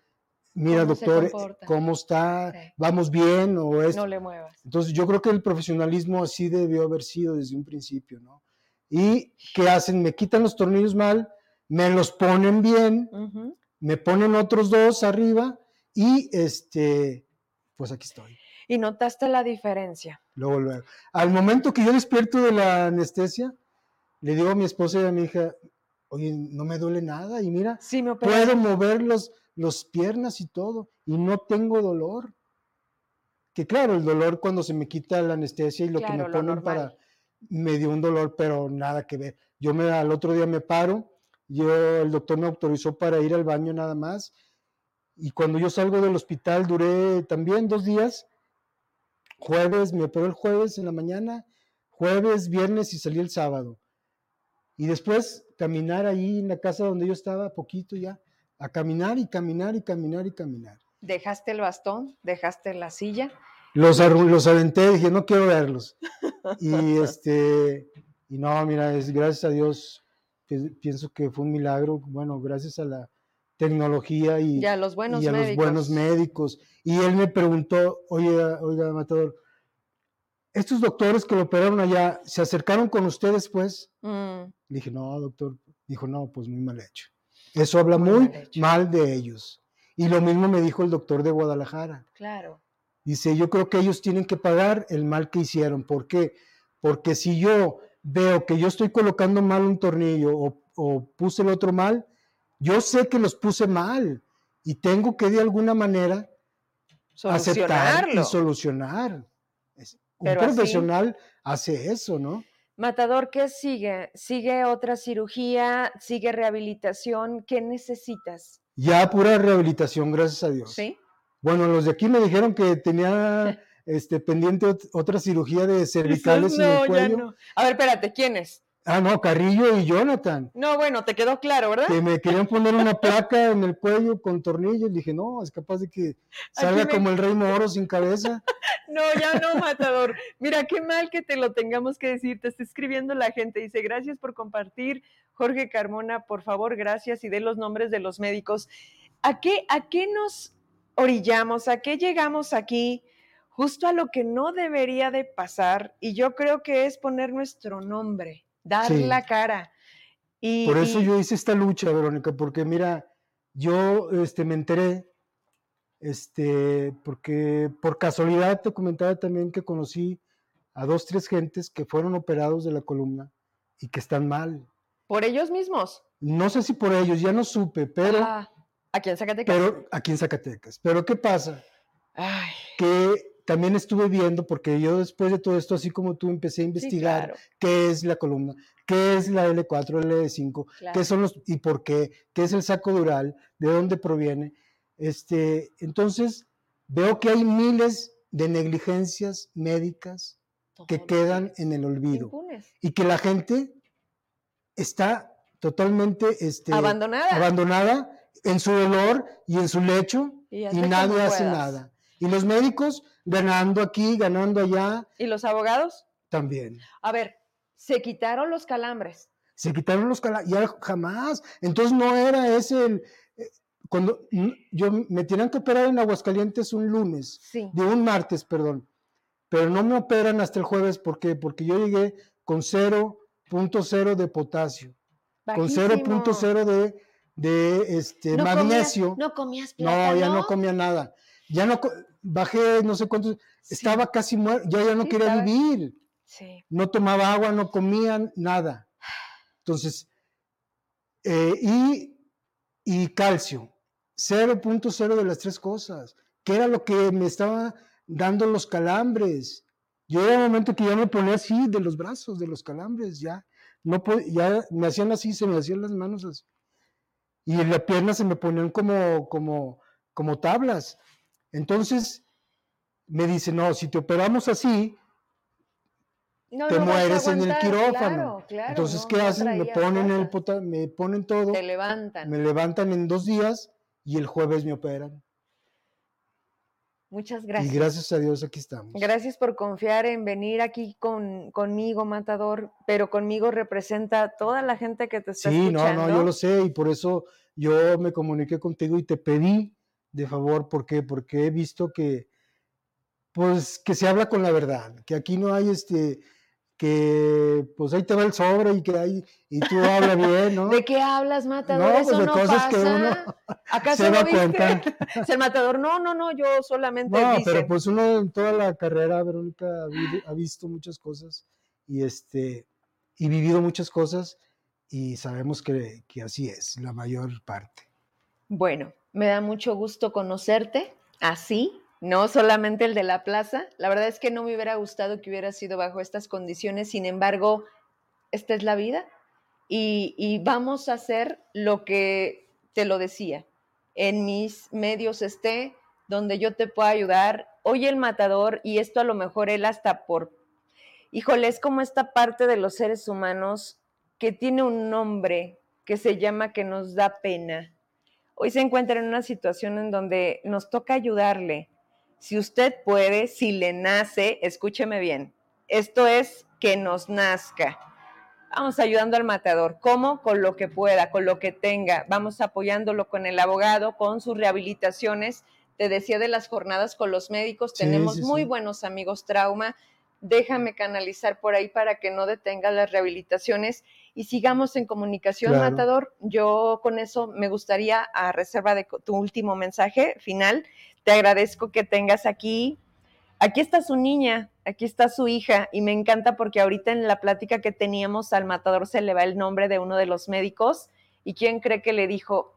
mira ¿Cómo se doctor? ¿cómo está? Sí. ¿Vamos bien? O esto? No le muevas. Entonces yo creo que el profesionalismo así debió haber sido desde un principio, ¿no? ¿Y qué hacen? Me quitan los tornillos mal, me los ponen bien, Ujú. me ponen otros dos arriba y este, pues aquí estoy. Y notaste la diferencia. Luego, luego. Al momento que yo despierto de la anestesia, le digo a mi esposa y a mi hija, oye, no me duele nada y mira, Sí, me puedo mover los, los piernas y todo y no tengo dolor. Que claro, el dolor cuando se me quita la anestesia y lo que me ponen para, me dio un dolor, pero nada que ver. Yo me, al otro día me paro, yo, el doctor me autorizó para ir al baño nada más y cuando yo salgo del hospital duré también dos días. Jueves, me operó el jueves en la mañana, jueves, viernes y salí el sábado. Y después caminar ahí en la casa donde yo estaba, poquito ya, a caminar y caminar y caminar y caminar. Dejaste el bastón, dejaste la silla. Los, los aventé, dije, no quiero verlos. Y este, y no, mira, es, gracias a Dios, pi- pienso que fue un milagro, bueno, gracias a la tecnología y, Ya, los buenos y a los buenos médicos. Y él me preguntó, oye, oiga, Matador, estos doctores que lo operaron allá, ¿se acercaron con usted después? Mm, Le dije, no, doctor. Dijo, no, pues muy mal hecho. Eso habla Muy mal de ellos. Y lo mismo me dijo el doctor de Guadalajara. claro. Dice, yo creo que ellos tienen que pagar el mal que hicieron. ¿Por qué? Porque si yo veo que yo estoy colocando mal un tornillo o, o puse el otro mal, yo sé que los puse mal y tengo que de alguna manera aceptar y solucionar. Un Pero así- profesional hace eso, ¿no? Matador, ¿qué sigue? ¿Sigue otra cirugía? ¿Sigue rehabilitación? ¿Qué necesitas? Ya pura rehabilitación, gracias a Dios. ¿Sí? Bueno, los de aquí me dijeron que tenía este, pendiente ot- otra cirugía de cervicales en el no, ya cuello. no. A ver, espérate, ¿quién es? Ah, no, Carrillo y Jonathan. No, bueno, te quedó claro, ¿verdad? Que me querían poner una placa en el cuello con tornillos. Dije, no, es capaz de que salga me- como el rey moro sin cabeza. No, ya no, Matador. Mira, qué mal que te lo tengamos que decir. Te está escribiendo la gente. Dice, gracias por compartir. Jorge Carmona, por favor, gracias y dé los nombres de los médicos. ¿A qué, a qué nos orillamos? ¿A qué llegamos aquí? Justo a lo que no debería de pasar. Y yo creo que es poner nuestro nombre, dar Sí. la cara. Y, Por eso y- yo hice esta lucha, Verónica, porque mira, yo este, me enteré, este, porque por casualidad te comentaba también que conocí a dos, tres gentes que fueron operados de la columna y que están mal. por ellos mismos. No sé si por ellos, ya no supe, pero, Ah, aquí en Zacatecas. pero aquí en Zacatecas. Pero ¿qué pasa? Ay, Que también estuve viendo, porque yo después de todo esto, así como tú, empecé a sí, investigar claro, qué es la columna, qué es la L4, L5, claro. qué son los y por qué, qué es el saco dural, de dónde proviene. Este, entonces, veo que hay miles de negligencias médicas que Todos quedan en el olvido impunes. y que la gente está totalmente este, Abandonada. abandonada en su dolor y en su lecho Y nadie hace nada. Y los médicos ganando aquí, ganando allá ¿Y los abogados? también. A ver, se quitaron los calambres. Se quitaron los calambres, ya jamás. Entonces no era ese el... eh, Cuando mm, yo me tenían que operar en Aguascalientes un lunes, Sí. de un martes, perdón, pero no me operan hasta el jueves, ¿por qué? Porque yo llegué con 0.0 de potasio, con Bajísimo. 0.0 de, de este, No comías- magnesio. no comías No, plátano. ya no comía nada. Ya no, bajé no sé cuántos, Sí. estaba casi muerto, ya, ya no Sí, quería estaba- vivir. Sí. No tomaba agua, no comía nada. Entonces, eh, y, y calcio, 0.0 de las tres cosas, que era lo que me estaba dando los calambres. Yo era un momento que ya me ponía así de los brazos, de los calambres, ya. No ya me hacían así, se me hacían las manos así. Y en la pierna se me ponían como, como, como tablas. Entonces, me dice, no, si te operamos así, No, te no mueres en el quirófano. claro, claro, Entonces, no, ¿qué no hacen? Me ponen, el pota- me ponen todo, Te levantan. me levantan en dos días y el jueves me operan. Muchas gracias. Y gracias a Dios aquí estamos. Gracias por confiar en venir aquí con, conmigo, Matador, pero conmigo representa toda la gente que te está Sí, no, escuchando. no, yo lo sé y por eso yo me comuniqué contigo y te pedí de favor, ¿por qué? Porque he visto que, pues, que se habla con la verdad, que aquí no hay este, que, pues ahí te va el sobre y que hay, y tú hablas bien, ¿no? ¿De qué hablas, Matador? No, pues, Eso de no cosas que pasa. uno ¿Acaso se no da viste? cuenta. Dice el Matador, no, no, no, yo solamente No, dice. pero pues uno en toda la carrera, Verónica, ha visto muchas cosas y este y vivido muchas cosas y sabemos que, que así es la mayor parte. Bueno, me da mucho gusto conocerte así, no solamente el de la plaza. La verdad es que no me hubiera gustado que hubiera sido bajo estas condiciones, sin embargo, esta es la vida y, y vamos a hacer lo que te lo decía. En mis medios esté, donde yo te pueda ayudar. Hoy el matador, y esto a lo mejor él hasta por, híjole, es como esta parte de los seres humanos que tiene un nombre que se llama que nos da pena hoy se encuentra en una situación en donde nos toca ayudarle. Si usted puede, si le nace, escúcheme bien, esto es que nos nazca. Vamos ayudando al matador. ¿Cómo? Con lo que pueda, con lo que tenga. Vamos apoyándolo con el abogado, con sus rehabilitaciones. Te decía de las jornadas con los médicos. Sí, Tenemos sí, muy sí. buenos amigos trauma. Déjame canalizar por ahí para que no detenga las rehabilitaciones y sigamos en comunicación, Claro. Matador. Yo con eso me gustaría, a reserva de tu último mensaje final, te agradezco que tengas aquí. Aquí está su niña, aquí está su hija, y me encanta porque ahorita en la plática que teníamos al matador se le va el nombre de uno de los médicos. ¿Y quién cree que le dijo?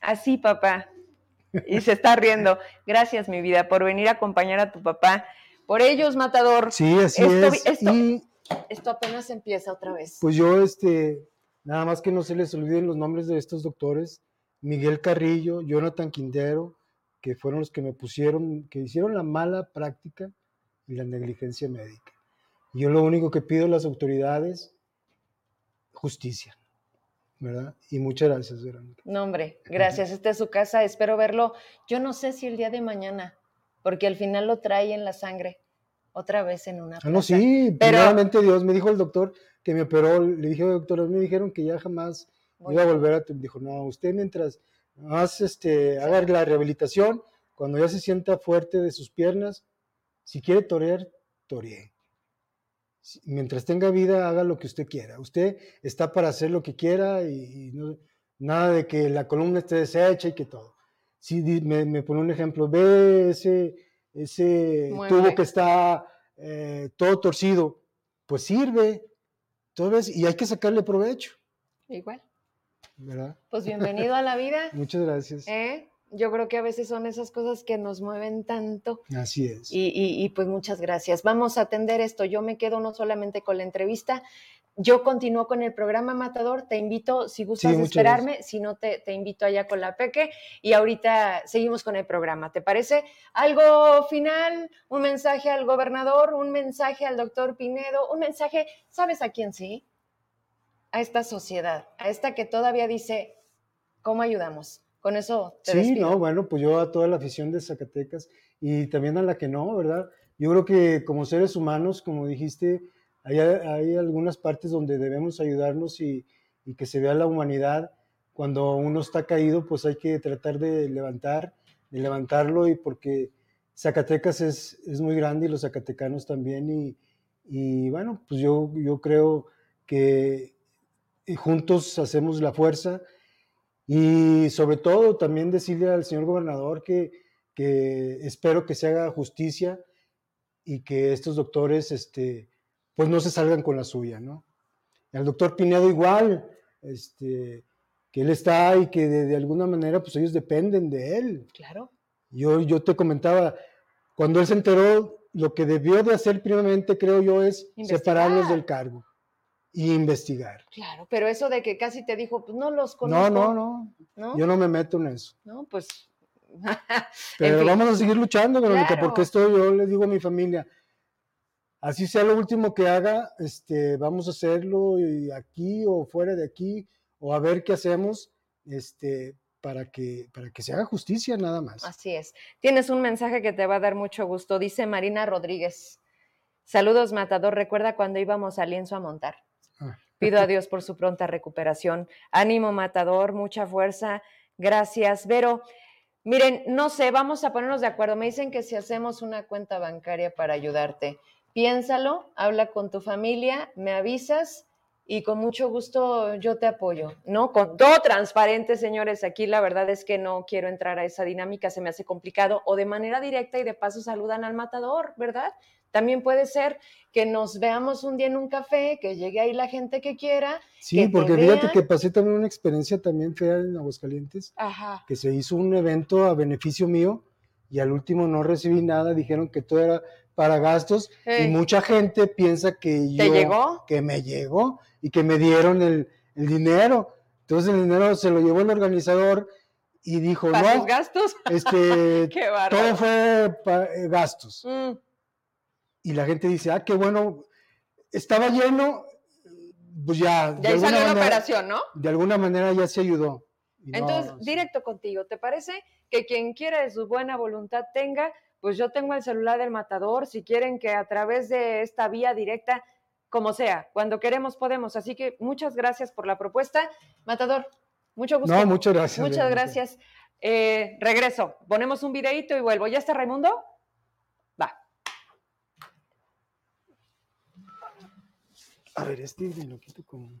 Así, papá. Y se está riendo. Gracias, mi vida, por venir a acompañar a tu papá. Por ellos, matador. Sí, así Esto- es. esto- Y Esto apenas empieza otra vez. pues yo, este, nada más que no se les olviden los nombres de estos doctores, Miguel Carrillo, Jonathan Quindero, que fueron los que me pusieron, que hicieron la mala práctica y la negligencia médica. Yo lo único que pido a las autoridades, justicia, ¿verdad? Y muchas gracias, Verónica. No, hombre, gracias. Esta es su casa. Espero verlo. Yo no sé si el día de mañana, porque al final lo trae en la sangre. Otra vez en una. Ah, no, sí, Pero- primeramente Dios, me dijo el doctor que me operó, le dije, doctor, me dijeron que ya jamás Voy iba a volver a... Dijo, no, usted mientras más este, haga la rehabilitación, cuando ya se sienta fuerte de sus piernas, si quiere torear, toree. Si- Mientras tenga vida, haga lo que usted quiera. Usted está para hacer lo que quiera y, y no- nada de que la columna esté deshecha y que todo. Sí, di- me, me pone un ejemplo, ve ese, ese tubo que está eh, todo torcido, pues sirve, todo es- y hay que sacarle provecho, Igual. ¿verdad? Pues bienvenido a la vida. Muchas gracias. ¿eh? Yo creo que a veces son esas cosas que nos mueven tanto. Así es. Y, y- y, pues muchas gracias. Vamos a atender esto. Yo me quedo no solamente con la entrevista, yo continúo con el programa Matador. Te invito, si gustas esperarme, si no, te, te invito allá con la Peque. Y ahorita seguimos con el programa. ¿Te parece? ¿Algo final? ¿Un mensaje al gobernador? ¿Un mensaje al doctor Pinedo? ¿Un mensaje? ¿Sabes a quién sí? a esta sociedad, a esta que todavía dice, ¿cómo ayudamos? Con eso te Sí, despido. no, bueno, pues yo a toda la afición de Zacatecas y también a la que no, ¿verdad? Yo creo que como seres humanos, como dijiste, hay, hay algunas partes donde debemos ayudarnos y, y que se vea la humanidad. Cuando uno está caído, pues hay que tratar de levantar, de levantarlo y porque Zacatecas es, es muy grande y los zacatecanos también y, y bueno, pues yo, yo creo que juntos hacemos la fuerza y sobre todo también decirle al señor gobernador que, que espero que se haga justicia y que estos doctores este, pues no se salgan con la suya, ¿no? El doctor Pinedo igual, este, que él está y que de, de alguna manera pues ellos dependen de él. Claro. Yo, yo te comentaba, cuando él se enteró, lo que debió de hacer primeramente, creo yo, es Investigar. separarlos del cargo y investigar. Claro, pero eso de que casi te dijo, pues no los conozco. No, no, no, ¿no? yo no me meto en eso. No, pues. Pero fin. vamos a seguir luchando, Verónica, Claro. porque esto yo le digo a mi familia, así sea lo último que haga, este, vamos a hacerlo y aquí o fuera de aquí, o a ver qué hacemos, este, para que, para que se haga justicia nada más. Así es. Tienes un mensaje que te va a dar mucho gusto. Dice Marina Rodríguez. Saludos, Matador. Recuerda cuando íbamos a lienzo a montar. Ah. Pido a Dios por su pronta recuperación. Ánimo, Matador, mucha fuerza. Gracias. Vero, miren, no sé, vamos a ponernos de acuerdo. Me dicen que si hacemos una cuenta bancaria para ayudarte, piénsalo, habla con tu familia, me avisas y con mucho gusto yo te apoyo, ¿no? Con todo transparente, señores, aquí la verdad es que no quiero entrar a esa dinámica, se me hace complicado, o de manera directa y de paso saludan al matador, ¿verdad? También puede ser que nos veamos un día en un café, que llegue ahí la gente que quiera. que Sí, te porque fíjate que pasé también una experiencia también fea en Aguascalientes, Ajá. que se hizo un evento a beneficio mío y al último no recibí nada, dijeron que todo era para gastos y mucha gente piensa que ¿Te yo, llegó? que me llegó y que me dieron el, el dinero. Entonces el dinero se lo llevó el organizador y dijo, ¿Para no, gastos? este, Qué todo fue eh, gastos. Mm, Y la gente dice, ah, qué bueno, estaba lleno, pues ya. de de salió la manera- operación, ¿no? de alguna manera ya se ayudó. No, Entonces, directo contigo, ¿te parece? Que quien quiera de su buena voluntad tenga, pues yo tengo el celular del matador, si quieren que a través de esta vía directa, como sea, cuando queremos podemos. Así que muchas gracias por la propuesta. Matador, mucho gusto. No, muchas gracias. Muchas gracias. Eh, regreso, ponemos un videito y vuelvo. ¿Ya está Raimundo? Va. A ver, este lo quito como...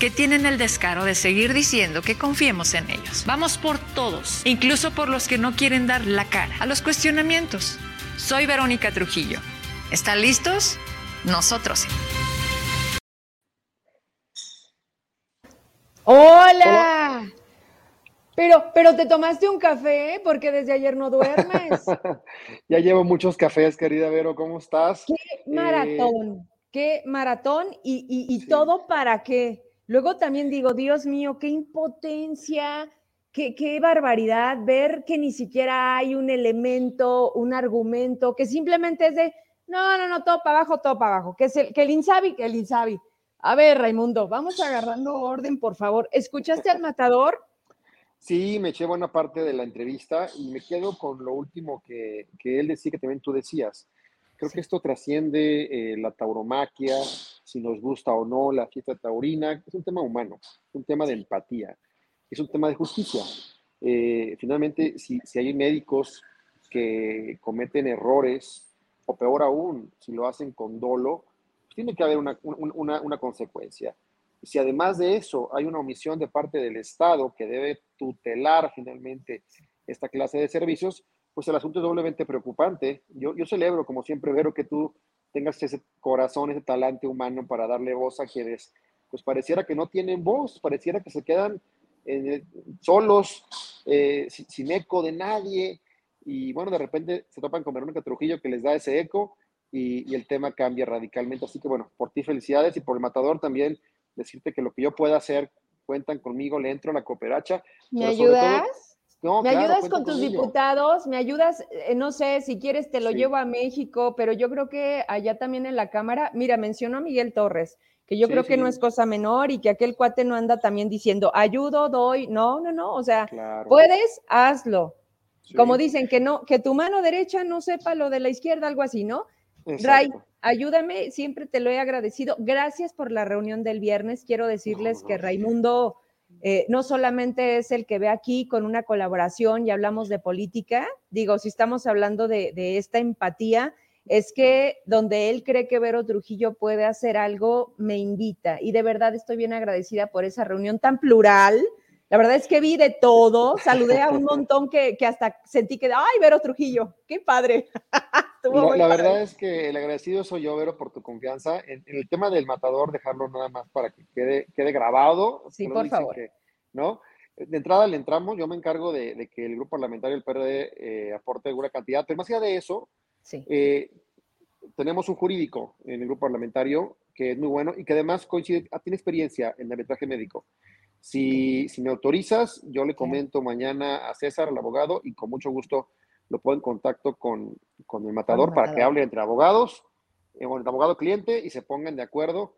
tienen el descaro de seguir diciendo que confiemos en ellos. Vamos por todos, incluso por los que no quieren dar la cara a los cuestionamientos. Soy Verónica Trujillo. ¿Están listos? Nosotros sí. ¡Hola! Pero, pero te tomaste un café porque desde ayer no duermes. ya llevo muchos cafés, querida Vero, ¿cómo estás? ¡Qué maratón! qué maratón y, todo para qué. Luego también digo, Dios mío, qué impotencia, qué, qué, barbaridad ver que ni siquiera hay un elemento, un argumento, que simplemente es de, no, no, no, todo para abajo, todo para abajo, que, es el, que el Insabi, que el Insabi. A ver, Raimundo, vamos agarrando orden, por favor. ¿Escuchaste al matador? Sí, me eché buena parte de la entrevista y me quedo con lo último que, que él decía, que también tú decías. Creo que esto trasciende eh, la tauromaquia, si nos gusta o no la fiesta taurina, es un tema humano, es un tema de empatía, es un tema de justicia. Eh, finalmente, si, si hay médicos que cometen errores, o peor aún, si lo hacen con dolo, pues tiene que haber una, una, una consecuencia si además de eso hay una omisión de parte del Estado que debe tutelar finalmente esta clase de servicios, pues el asunto es doblemente preocupante. Yo, yo celebro, como siempre, Vero, que tú tengas ese corazón, ese talante humano para darle voz a quienes, pues pareciera que no tienen voz, pareciera que se quedan eh, solos, eh, sin, eco de nadie, y bueno, de repente se topan con Verónica Trujillo que les da ese eco y, y el tema cambia radicalmente. Así que bueno, por ti felicidades y por el matador también decirte que lo que yo pueda hacer, cuentan conmigo, le entro a la cooperacha. ¿Me ayudas? ¿Me ayudas con tus diputados? ¿Me ayudas? Eh, no sé, si quieres te lo llevo a México, pero yo creo que allá también en la Cámara, mira, mencionó a Miguel Torres, que yo creo que no es cosa menor y que aquel cuate no anda también diciendo, ayudo, doy, no, no, no, o sea, puedes, hazlo. Como dicen, que no, que tu mano derecha no sepa lo de la izquierda, algo así, ¿no? Ray, ayúdame, siempre te lo he agradecido. Gracias por la reunión del viernes. Quiero decirles que Raimundo eh, no solamente es el que ve aquí con una colaboración y hablamos de política, digo, si estamos hablando de, de esta empatía, es que donde él cree que Vero Trujillo puede hacer algo, me invita. Y de verdad estoy bien agradecida por esa reunión tan plural, la verdad es que vi de todo, saludé a un montón que, hasta sentí que, ay, Vero Trujillo, qué padre. la, verdad es que el agradecido soy yo, Vero, por tu confianza. En, el tema del matador, dejarlo nada más para que quede, quede grabado. Sí, por favor. ¿No? De entrada le entramos, yo me encargo de, que el grupo parlamentario del PRD eh, aporte alguna cantidad, pero más allá de eso, eh, tenemos un jurídico en el grupo parlamentario que es muy bueno y que además coincide, ah, tiene experiencia en el arbitraje médico. Si, si me autorizas, yo le comento mañana a César, el abogado, y con mucho gusto lo pongo en contacto con, con el matador para que hable entre abogados, eh, el abogado cliente, y se pongan de acuerdo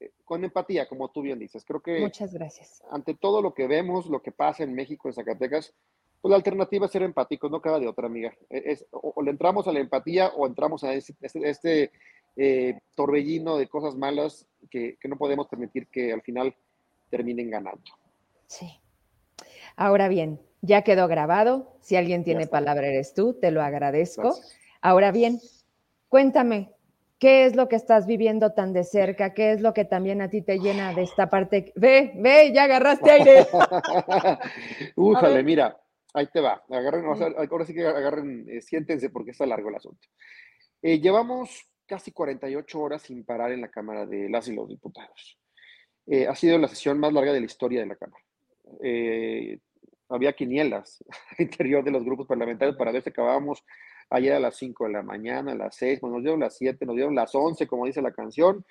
eh, con empatía, como tú bien dices. Creo que. Muchas gracias. Ante todo lo que vemos, lo que pasa en México, en Zacatecas, pues la alternativa es ser empáticos, no cada de otra, amiga. E, es, o, le entramos a la empatía o entramos a este, este, eh, torbellino de cosas malas que, que no podemos permitir que al final terminen ganando. Sí. Ahora bien, ya quedó grabado. Si alguien tiene palabra, eres tú, te lo agradezco. Ahora bien, cuéntame, ¿qué es lo que estás viviendo tan de cerca? ¿Qué es lo que también a ti te llena de esta parte? Ve, ve, ya agarraste aire. Újale, mira, ahí te va. Agarren, ahora sí que agarren, eh, siéntense porque está largo el asunto. Eh, llevamos casi 48 horas sin parar en la Cámara de las y los Diputados. Eh, ha sido la sesión más larga de la historia de la Cámara. Eh, había quinielas al interior de los grupos parlamentarios para ver si acabábamos ayer a las 5 de la mañana, a las 6, nos dieron las 7, nos dieron las 11, como dice la canción,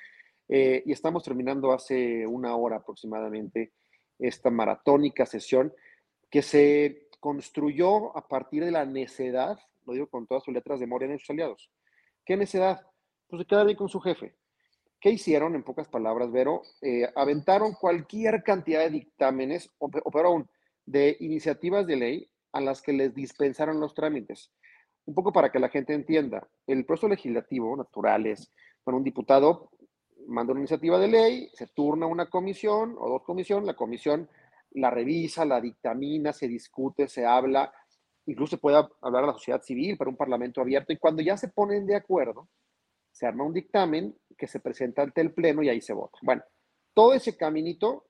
eh, y estamos terminando hace una hora aproximadamente esta maratónica sesión que se construyó a partir de la necedad, lo digo con todas sus letras de Morena y sus aliados. ¿Qué necedad? Pues de quedar con su jefe. ¿Qué hicieron, en pocas palabras, Vero? Eh, aventaron cualquier cantidad de dictámenes, o, peor aún, de iniciativas de ley a las que les dispensaron los trámites. Un poco para que la gente entienda, el proceso legislativo natural es, bueno, un diputado manda una iniciativa de ley, se turna una comisión o dos comisiones, la comisión la revisa, la dictamina, se discute, se habla, incluso se puede hablar a la sociedad civil para un parlamento abierto y cuando ya se ponen de acuerdo, se arma un dictamen que se presenta ante el Pleno y ahí se vota. Bueno, todo ese caminito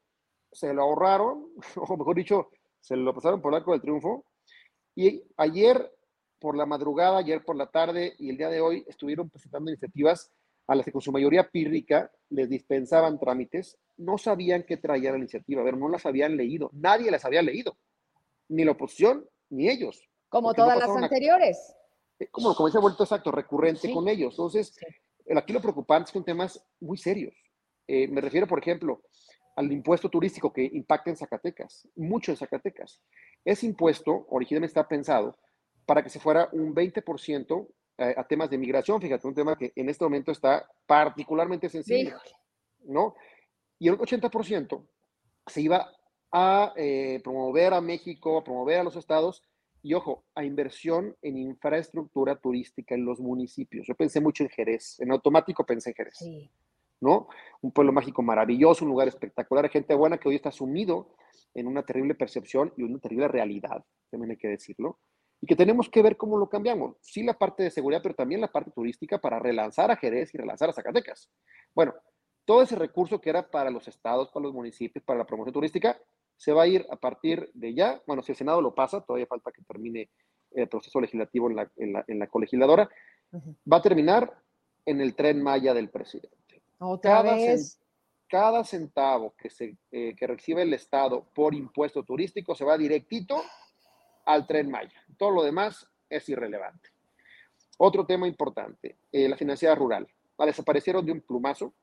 se lo ahorraron, o mejor dicho, se lo pasaron por el arco del triunfo. Y ayer por la madrugada, ayer por la tarde y el día de hoy estuvieron presentando iniciativas a las que con su mayoría pírrica les dispensaban trámites, no sabían qué traía la iniciativa, a ver, no las habían leído, nadie las había leído, ni la oposición, ni ellos. Como todas las anteriores. Eh, como, como ese vuelto exacto, recurrente con ellos. Entonces, aquí lo preocupante son temas muy serios. Eh, me refiero, por ejemplo, al impuesto turístico que impacta en Zacatecas, mucho en Zacatecas. Ese impuesto originalmente está pensado para que se fuera un 20% eh, a temas de migración, fíjate, un tema que en este momento está particularmente sensible, ¿no? Y el 80% se iba a eh, promover a México, a promover a los estados y, ojo, a inversión en infraestructura turística en los municipios. Yo pensé mucho en Jerez, en automático pensé en Jerez. Sí. ¿no? Un pueblo mágico maravilloso, un lugar espectacular, gente buena que hoy está sumido en una terrible percepción y una terrible realidad, también hay que decirlo, y que tenemos que ver cómo lo cambiamos. Sí la parte de seguridad, pero también la parte turística para relanzar a Jerez y relanzar a Zacatecas. Bueno, todo ese recurso que era para los estados, para los municipios, para la promoción turística, se va a ir a partir de ya. Bueno, si el Senado lo pasa, todavía falta que termine el proceso legislativo en la, en la, colegisladora, va a terminar en el tren Maya del presidente. Otra cada vez. cada centavo que, se, eh, que recibe el Estado por impuesto turístico se va directito al tren Maya. Todo lo demás es irrelevante. Otro tema importante, eh, la financiera rural. La desaparecieron de un plumazo.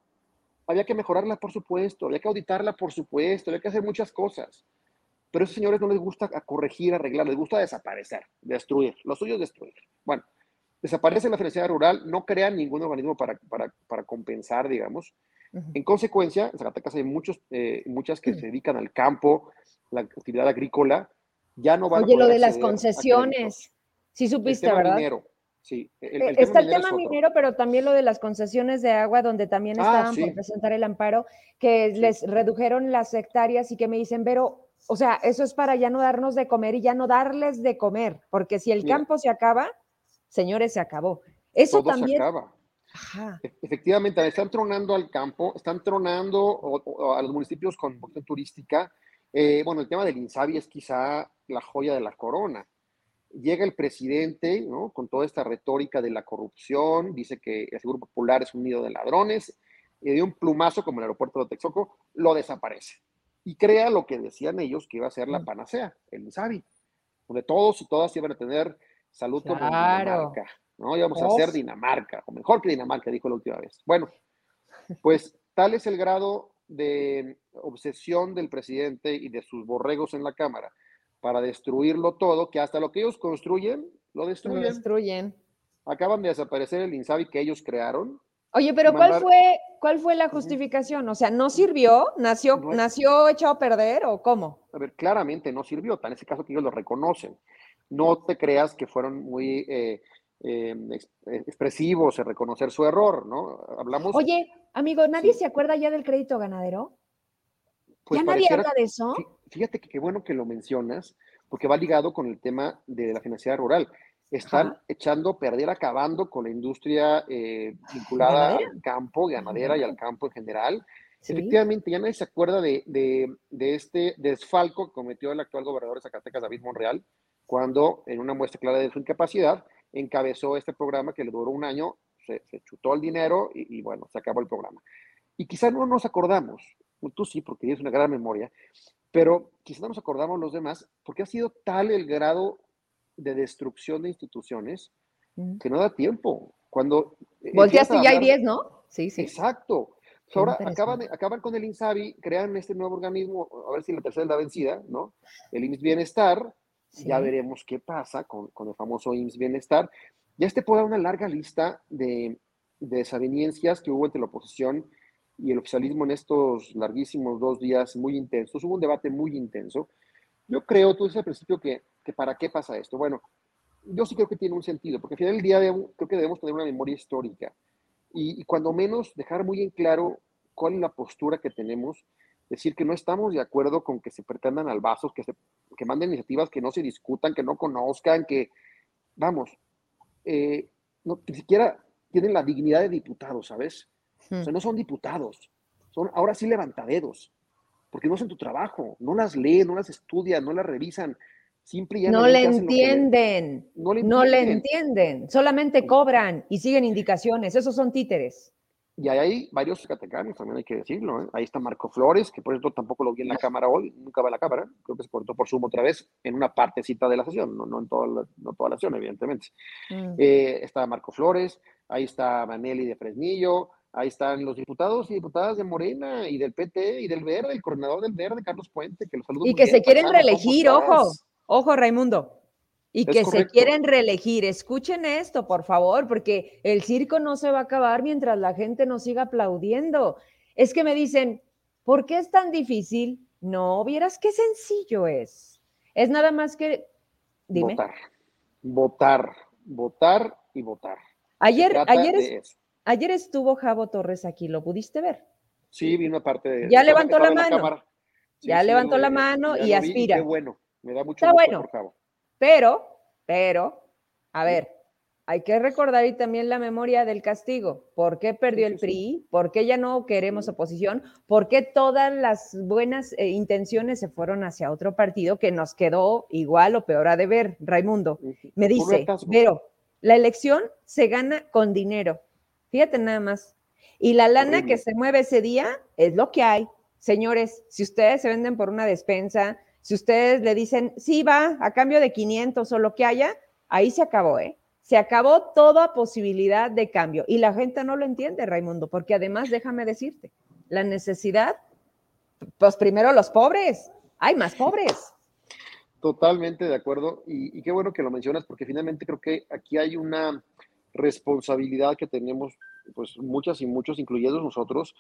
Había que mejorarla, por supuesto, había que auditarla, por supuesto, había que hacer muchas cosas. Pero a esos señores no les gusta corregir, arreglar, les gusta desaparecer, destruir. Lo suyo es destruir. Bueno, desaparece la financiera rural, no crean ningún organismo para, para, para compensar, digamos. En consecuencia, en Zacatecas hay muchos, eh, muchas que se dedican al campo, la actividad agrícola, ya no van Oye, lo de las concesiones, sí supiste, ¿verdad? Minero. Sí, el, Está el tema minero, pero también lo de las concesiones de agua, donde también ah, estaban por presentar el amparo, que les redujeron las hectáreas y que me dicen, pero, o sea, eso es para ya no darnos de comer y ya no darles de comer, porque si el campo se acaba, señores, se acabó. Eso también. Se acaba. E, efectivamente, están tronando al campo, están tronando a los municipios con vocación turística. Eh, bueno, el tema del INSABI es quizá la joya de la corona. Llega el presidente, ¿no? Con toda esta retórica de la corrupción, dice que el Seguro Popular es un nido de ladrones, y de un plumazo como el aeropuerto de Texcoco, lo desaparece. Y crea lo que decían ellos que iba a ser la mm. panacea, el INSABI, donde todos y todas iban a tener salud como Dinamarca, ¿no? Íbamos a hacer Dinamarca, o mejor que Dinamarca, dijo la última vez. Bueno, pues tal es el grado de obsesión del presidente y de sus borregos en la Cámara para destruirlo todo, que hasta lo que ellos construyen, lo destruyen. Lo destruyen. Acaban de desaparecer el INSABI que ellos crearon. Oye, pero ¿cuál fue, cuál fue la justificación? O sea, ¿no sirvió? ¿Nació, ¿Nació echado a perder o cómo? A ver, claramente no sirvió, en ese caso que ellos lo reconocen no te creas que fueron muy eh, eh, expresivos en reconocer su error, ¿no? Hablamos. Oye, amigo, ¿nadie se acuerda ya del crédito ganadero? Pues ¿Ya nadie habla de eso? Fíjate que qué bueno que lo mencionas, porque va ligado con el tema de la financiera rural. Están echando perder, acabando con la industria eh, vinculada al campo, ganadera y al campo en general. Efectivamente, ya nadie se acuerda de, de, este desfalco que cometió el actual gobernador de Zacatecas, David Monreal, cuando en una muestra clara de su incapacidad encabezó este programa que le duró un año, se, chutó el dinero y, bueno, se acabó el programa. Y quizás no nos acordamos, tú sí, porque tienes una gran memoria, pero quizás no nos acordamos los demás porque ha sido tal el grado de destrucción de instituciones que no da tiempo. Cuando Volteaste y ya hay 10, ¿no? Sí, sí. Exacto. ahora acaban, acaban con el INSABI, crean este nuevo organismo, a ver si la tercera es la vencida, ¿no? El INS Bienestar, ya veremos qué pasa con, con, el famoso IMSS Bienestar. Ya este puede dar una larga lista de, de desavenencias que hubo entre la oposición y el oficialismo en estos larguísimos dos días muy intensos. Hubo un debate muy intenso. Yo creo, tú dices al principio que, que para qué pasa esto. Bueno, yo sí creo que tiene un sentido, porque al final del día creo que debemos tener una memoria histórica y, y, cuando menos dejar muy en claro cuál es la postura que tenemos decir que no estamos de acuerdo con que se pretendan al vaso, que, se, que manden iniciativas que no se discutan, que no conozcan, que, vamos, eh, no, ni siquiera tienen la dignidad de diputados, ¿sabes? O sea, hmm. no son diputados, son ahora sí levantaderos, porque no hacen tu trabajo, no las leen, no las estudian, no las revisan. Simple y no, le entienden, no le entienden, no le entienden, solamente cobran y siguen indicaciones, esos son títeres. Y hay varios zacatecanos, también hay que decirlo. ¿eh? Ahí está Marco Flores, que por eso tampoco lo vi en la cámara hoy, nunca va a la cámara, creo que se cortó por Zoom otra vez, en una partecita de la sesión, no, no en toda la, no toda la sesión, evidentemente. Mm. Eh, está Marco Flores, ahí está Maneli de Fresnillo, ahí están los diputados y diputadas de Morena y del PT y del Verde, el coordinador del Verde, Carlos Puente, que los saludo. Y que se quieren reelegir, ojo, ojo Raimundo. Y que se quieren reelegir. Escuchen esto, por favor, porque el circo no se va a acabar mientras la gente nos siga aplaudiendo. Es que me dicen, ¿por qué es tan difícil? No, vieras qué sencillo es. Es nada más que... Dime. Votar, votar, votar y votar. Ayer, ayer, ayer estuvo Javo Torres aquí, ¿lo pudiste ver? Sí, vi una parte de... Ya levantó la mano. ya levantó la mano y aspira. qué bueno, me da mucho Está bueno. Pero, pero, a ver, hay que recordar y también la memoria del castigo. ¿Por qué perdió el PRI? ¿Por qué ya no queremos oposición? ¿Por qué todas las buenas eh, intenciones se fueron hacia otro partido que nos quedó igual o peor a deber? Raimundo me dice, pero la elección se gana con dinero. Fíjate nada más. Y la lana que se mueve ese día es lo que hay. Señores, si ustedes se venden por una despensa, si ustedes le dicen, sí, va, a cambio de 500 o lo que haya, ahí se acabó, ¿eh? Se acabó toda posibilidad de cambio. Y la gente no lo entiende, Raimundo, porque además, déjame decirte, la necesidad, pues primero los pobres, hay más pobres. Totalmente de acuerdo. Y, y qué bueno que lo mencionas, porque finalmente creo que aquí hay una responsabilidad que tenemos, pues muchas y muchos, incluyendo nosotros,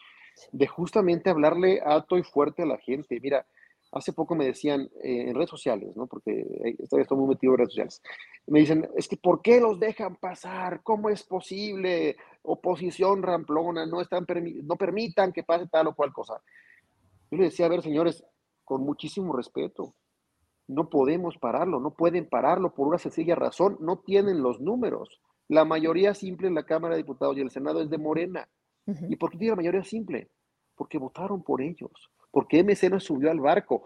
de justamente hablarle alto y fuerte a la gente. Mira, Hace poco me decían eh, en redes sociales, ¿no? Porque estoy, estoy muy metido en redes sociales. Me dicen, es que ¿por qué los dejan pasar? ¿Cómo es posible? Oposición ramplona, no, están no permitan que pase tal o cual cosa. Yo le decía, a ver, señores, con muchísimo respeto, no podemos pararlo, no pueden pararlo por una sencilla razón, no tienen los números. La mayoría simple en la Cámara de Diputados y el Senado es de Morena. ¿Y por qué tiene la mayoría simple? Porque votaron por ellos ¿Por qué MC no subió al barco?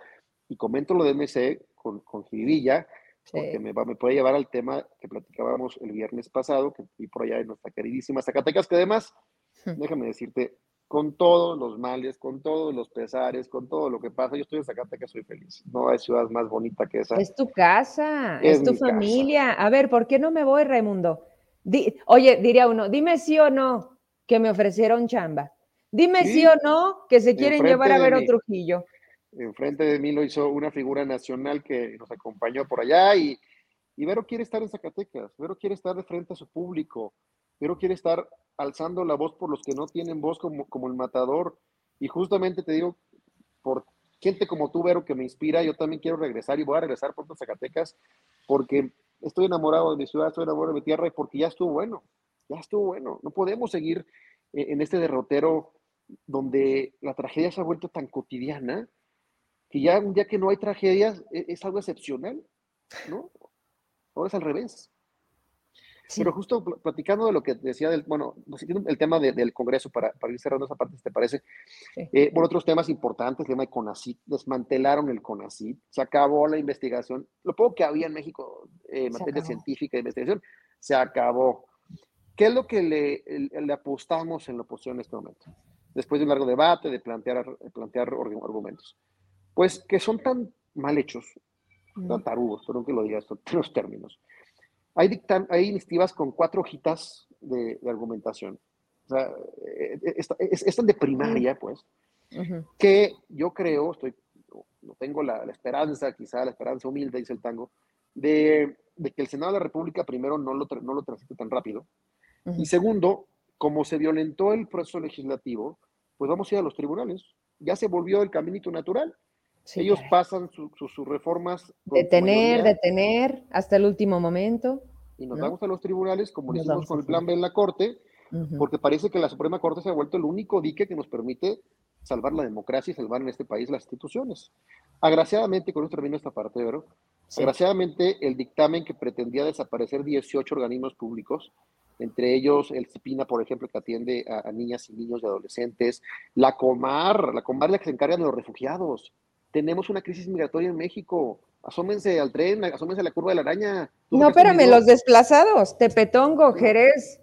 Y comento lo de MC con, con Jiribilla, porque me, me, puede llevar al tema que platicábamos el viernes pasado, que vi por allá en nuestra queridísima Zacatecas, que además, déjame decirte, con todos los males, con todos los pesares, con todo lo que pasa, yo estoy en Zacatecas, soy feliz. No hay ciudad más bonita que esa. Es tu casa, es, tu familia. A ver, ¿por qué no me voy, Raimundo? Oye, diría uno, dime sí o no que me ofrecieron chamba. Dime sí, o no que se quieren llevar a ver otro Trujillo. Enfrente de mí lo hizo una figura nacional que nos acompañó por allá y, y Vero quiere estar en Zacatecas, Vero quiere estar de frente a su público, Vero quiere estar alzando la voz por los que no tienen voz como, como el matador. Y justamente te digo, por gente como tú, Vero, que me inspira, yo también quiero regresar y voy a regresar a Zacatecas porque estoy enamorado de mi ciudad, estoy enamorado de mi tierra porque ya estuvo bueno, ya estuvo bueno. No podemos seguir en este derrotero donde la tragedia se ha vuelto tan cotidiana que ya un día que no hay tragedias e, es, algo excepcional, ¿no? Ahora es al revés. Pero justo platicando de lo que decía del, bueno, el tema del Congreso para, para, ir cerrando esa parte, ¿te parece? Eh, bueno, otros temas importantes, el tema de CONACIT, desmantelaron el CONACIT, se acabó la investigación, lo poco que había en México eh, en materia científica de investigación, se acabó. ¿Qué es lo que le, le apostamos en la oposición en este momento? después de un largo debate, de plantear, plantear argumentos. Pues que son tan mal hechos, tan tarudos, perdón que lo diga esto, en los términos. Hay, dictan, hay iniciativas con cuatro hojitas de, argumentación. O sea, eh, eh, es, tan de primaria, pues, que yo creo, estoy, no tengo la, esperanza, quizá la esperanza humilde, dice el tango, de, de, que el Senado de la República primero no lo, no lo transite tan rápido. Y segundo, como se violentó el proceso legislativo, pues vamos a ir a los tribunales. Ya se volvió el caminito natural. Ellos pasan sus reformas. Detener, detener hasta el último momento. Y nos vamos a los tribunales, como lo hicimos con el plan B en la Corte, porque parece que la Suprema Corte se ha vuelto el único dique que nos permite salvar la democracia y salvar en este país las instituciones. Agraciadamente, con esto termino esta parte, ¿verdad? Agraciadamente, el dictamen que pretendía desaparecer 18 organismos públicos entre ellos el CIPINA, por ejemplo, que atiende a, niñas y niños y adolescentes, la Comar, la Comar es la que se encarga de los refugiados. Tenemos una crisis migratoria en México. Asómense al tren, asómense a la curva de la araña. No, espérame, los desplazados, Tepetongo, Jerez,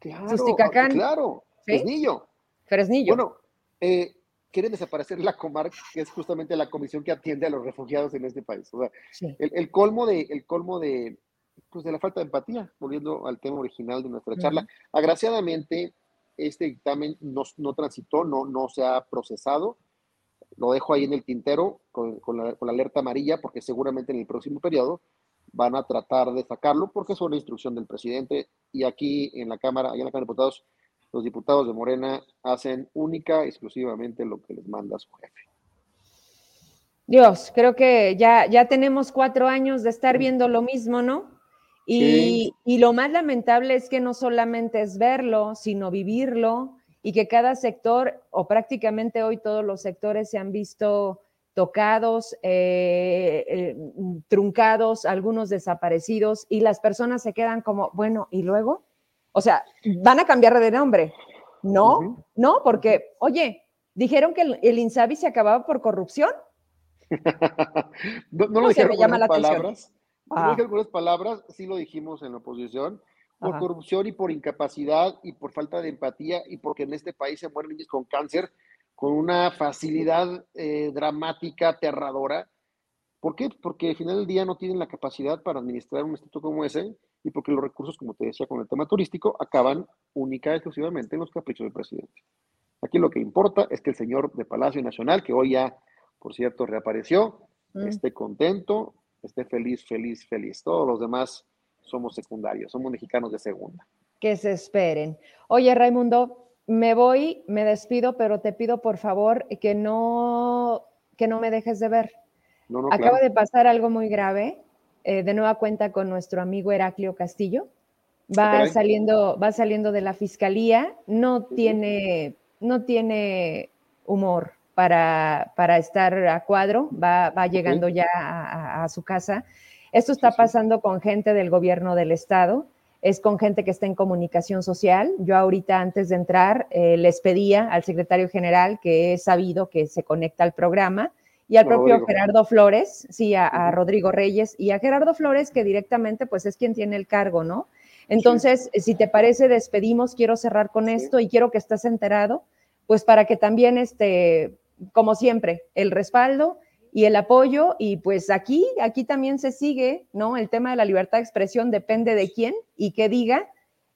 claro, Claro, Fresnillo. Fresnillo. Bueno, eh, quieren desaparecer la Comar, que es justamente la comisión que atiende a los refugiados en este país. O sea, el, colmo de, el colmo de, pues, de la falta de empatía, volviendo al tema original de nuestra charla. Agraciadamente, este dictamen no, no, transitó, no, no se ha procesado. Lo dejo ahí en el tintero con, con, la, con, la, alerta amarilla, porque seguramente en el próximo periodo van a tratar de sacarlo, porque es una instrucción del presidente. Y aquí en la Cámara, allá en la Cámara de Diputados, los diputados de Morena hacen única, exclusivamente lo que les manda su jefe. Dios, creo que ya, ya tenemos cuatro años de estar viendo lo mismo, ¿no? Y, sí. y, lo más lamentable es que no solamente es verlo, sino vivirlo y que cada sector, o prácticamente hoy todos los sectores se han visto tocados, eh, eh, truncados, algunos desaparecidos, y las personas se quedan como, bueno, ¿y luego? O sea, van a cambiar de nombre. No, uh -huh. no, porque, oye, dijeron que el, el INSABI se acababa por corrupción. no, no lo dijeron con palabras. Ah. No algunas palabras, sí lo dijimos en la oposición, por Ajá. corrupción y por incapacidad y por falta de empatía y porque en este país se mueren niños con cáncer con una facilidad eh, dramática, aterradora. ¿Por qué? Porque al final del día no tienen la capacidad para administrar un instituto como ese y porque los recursos, como te decía con el tema turístico, acaban única y exclusivamente en los caprichos del presidente. Aquí lo que importa es que el señor de Palacio Nacional, que hoy ya, por cierto, reapareció, mm. esté contento, esté feliz, feliz, feliz. Todos los demás somos secundarios, somos mexicanos de segunda. Que se esperen. Oye, Raimundo, me voy, me despido, pero te pido por favor que no, que no me dejes de ver. No, no, Acaba claro. de pasar algo muy grave, eh, de nueva cuenta con nuestro amigo Heraclio Castillo. Va Okay. saliendo, va saliendo de la fiscalía, no tiene, no tiene humor para, para estar a cuadro, va, va llegando ya a, a- a su casa. Esto está pasando con gente del gobierno del estado, es con gente que está en comunicación social. Yo ahorita antes de entrar eh, les pedía al secretario general, que he sabido que se conecta al programa, y al propio. Gerardo Flores, sí, a. Rodrigo Reyes, y a Gerardo Flores, que directamente pues es quien tiene el cargo, ¿no? Entonces, si te parece, despedimos, quiero cerrar con Sí. esto y quiero que estés enterado, pues para que también, este, como siempre, el respaldo y el apoyo, y pues aquí, aquí también se sigue, ¿no? El tema de la libertad de expresión depende de quién y qué diga,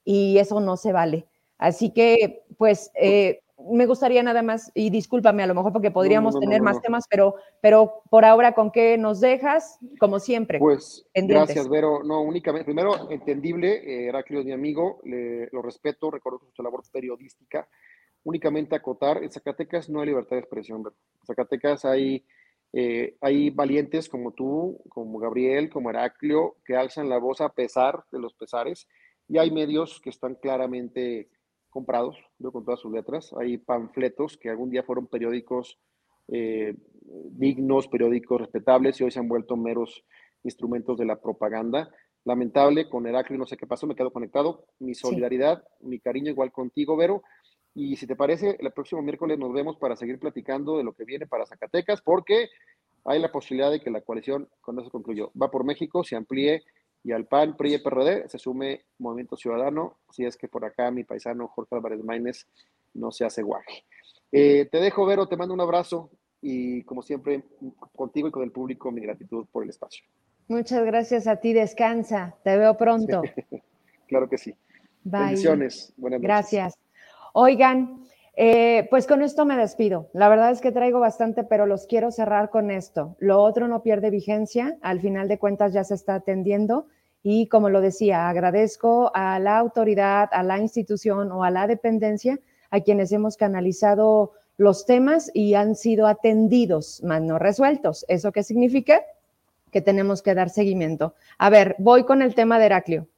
y eso no se vale. Así que, pues, eh, me gustaría nada más, y discúlpame a lo mejor porque podríamos no, no, tener no, más no. temas, pero, pero por ahora, ¿con qué nos dejas? Como siempre. Pues pendientes. gracias, Vero. No, únicamente, primero, entendible, eh, Heraclio es mi amigo, le- lo respeto, reconozco su labor periodística. Únicamente acotar, en Zacatecas no hay libertad de expresión, Vero. En Zacatecas hay, eh, hay valientes como tú, como Gabriel, como Heraclio, que alzan la voz a pesar de los pesares, y hay medios que están claramente comprados, veo con todas sus letras. Hay panfletos que algún día fueron periódicos eh, dignos, periódicos respetables, y hoy se han vuelto meros instrumentos de la propaganda. Lamentable, con Heraclio no sé qué pasó, me quedo conectado. Mi solidaridad, mi cariño igual contigo, Vero. Y si te parece, el próximo miércoles nos vemos para seguir platicando de lo que viene para Zacatecas, porque hay la posibilidad de que la coalición, con eso concluyó, va por México, se amplíe y al PAN, PRI y PRD se sume Movimiento Ciudadano, si es que por acá mi paisano Jorge Álvarez Maínez no se hace guaje. Eh, te dejo, Vero, te mando un abrazo y como siempre, contigo y con el público, mi gratitud por el espacio. Muchas gracias a ti, descansa, te veo pronto. Claro que sí. Bye. Bendiciones. Buenas noches. Gracias. Oigan, eh, pues con esto me despido. La verdad es que traigo bastante, pero los quiero cerrar con esto. Lo otro no pierde vigencia, al final de cuentas ya se está atendiendo y como lo decía, agradezco a la autoridad, a la institución o a la dependencia a quienes hemos canalizado los temas y han sido atendidos, más no resueltos. ¿Eso qué significa? Que tenemos que dar seguimiento. A ver, voy con el tema de Heraclio.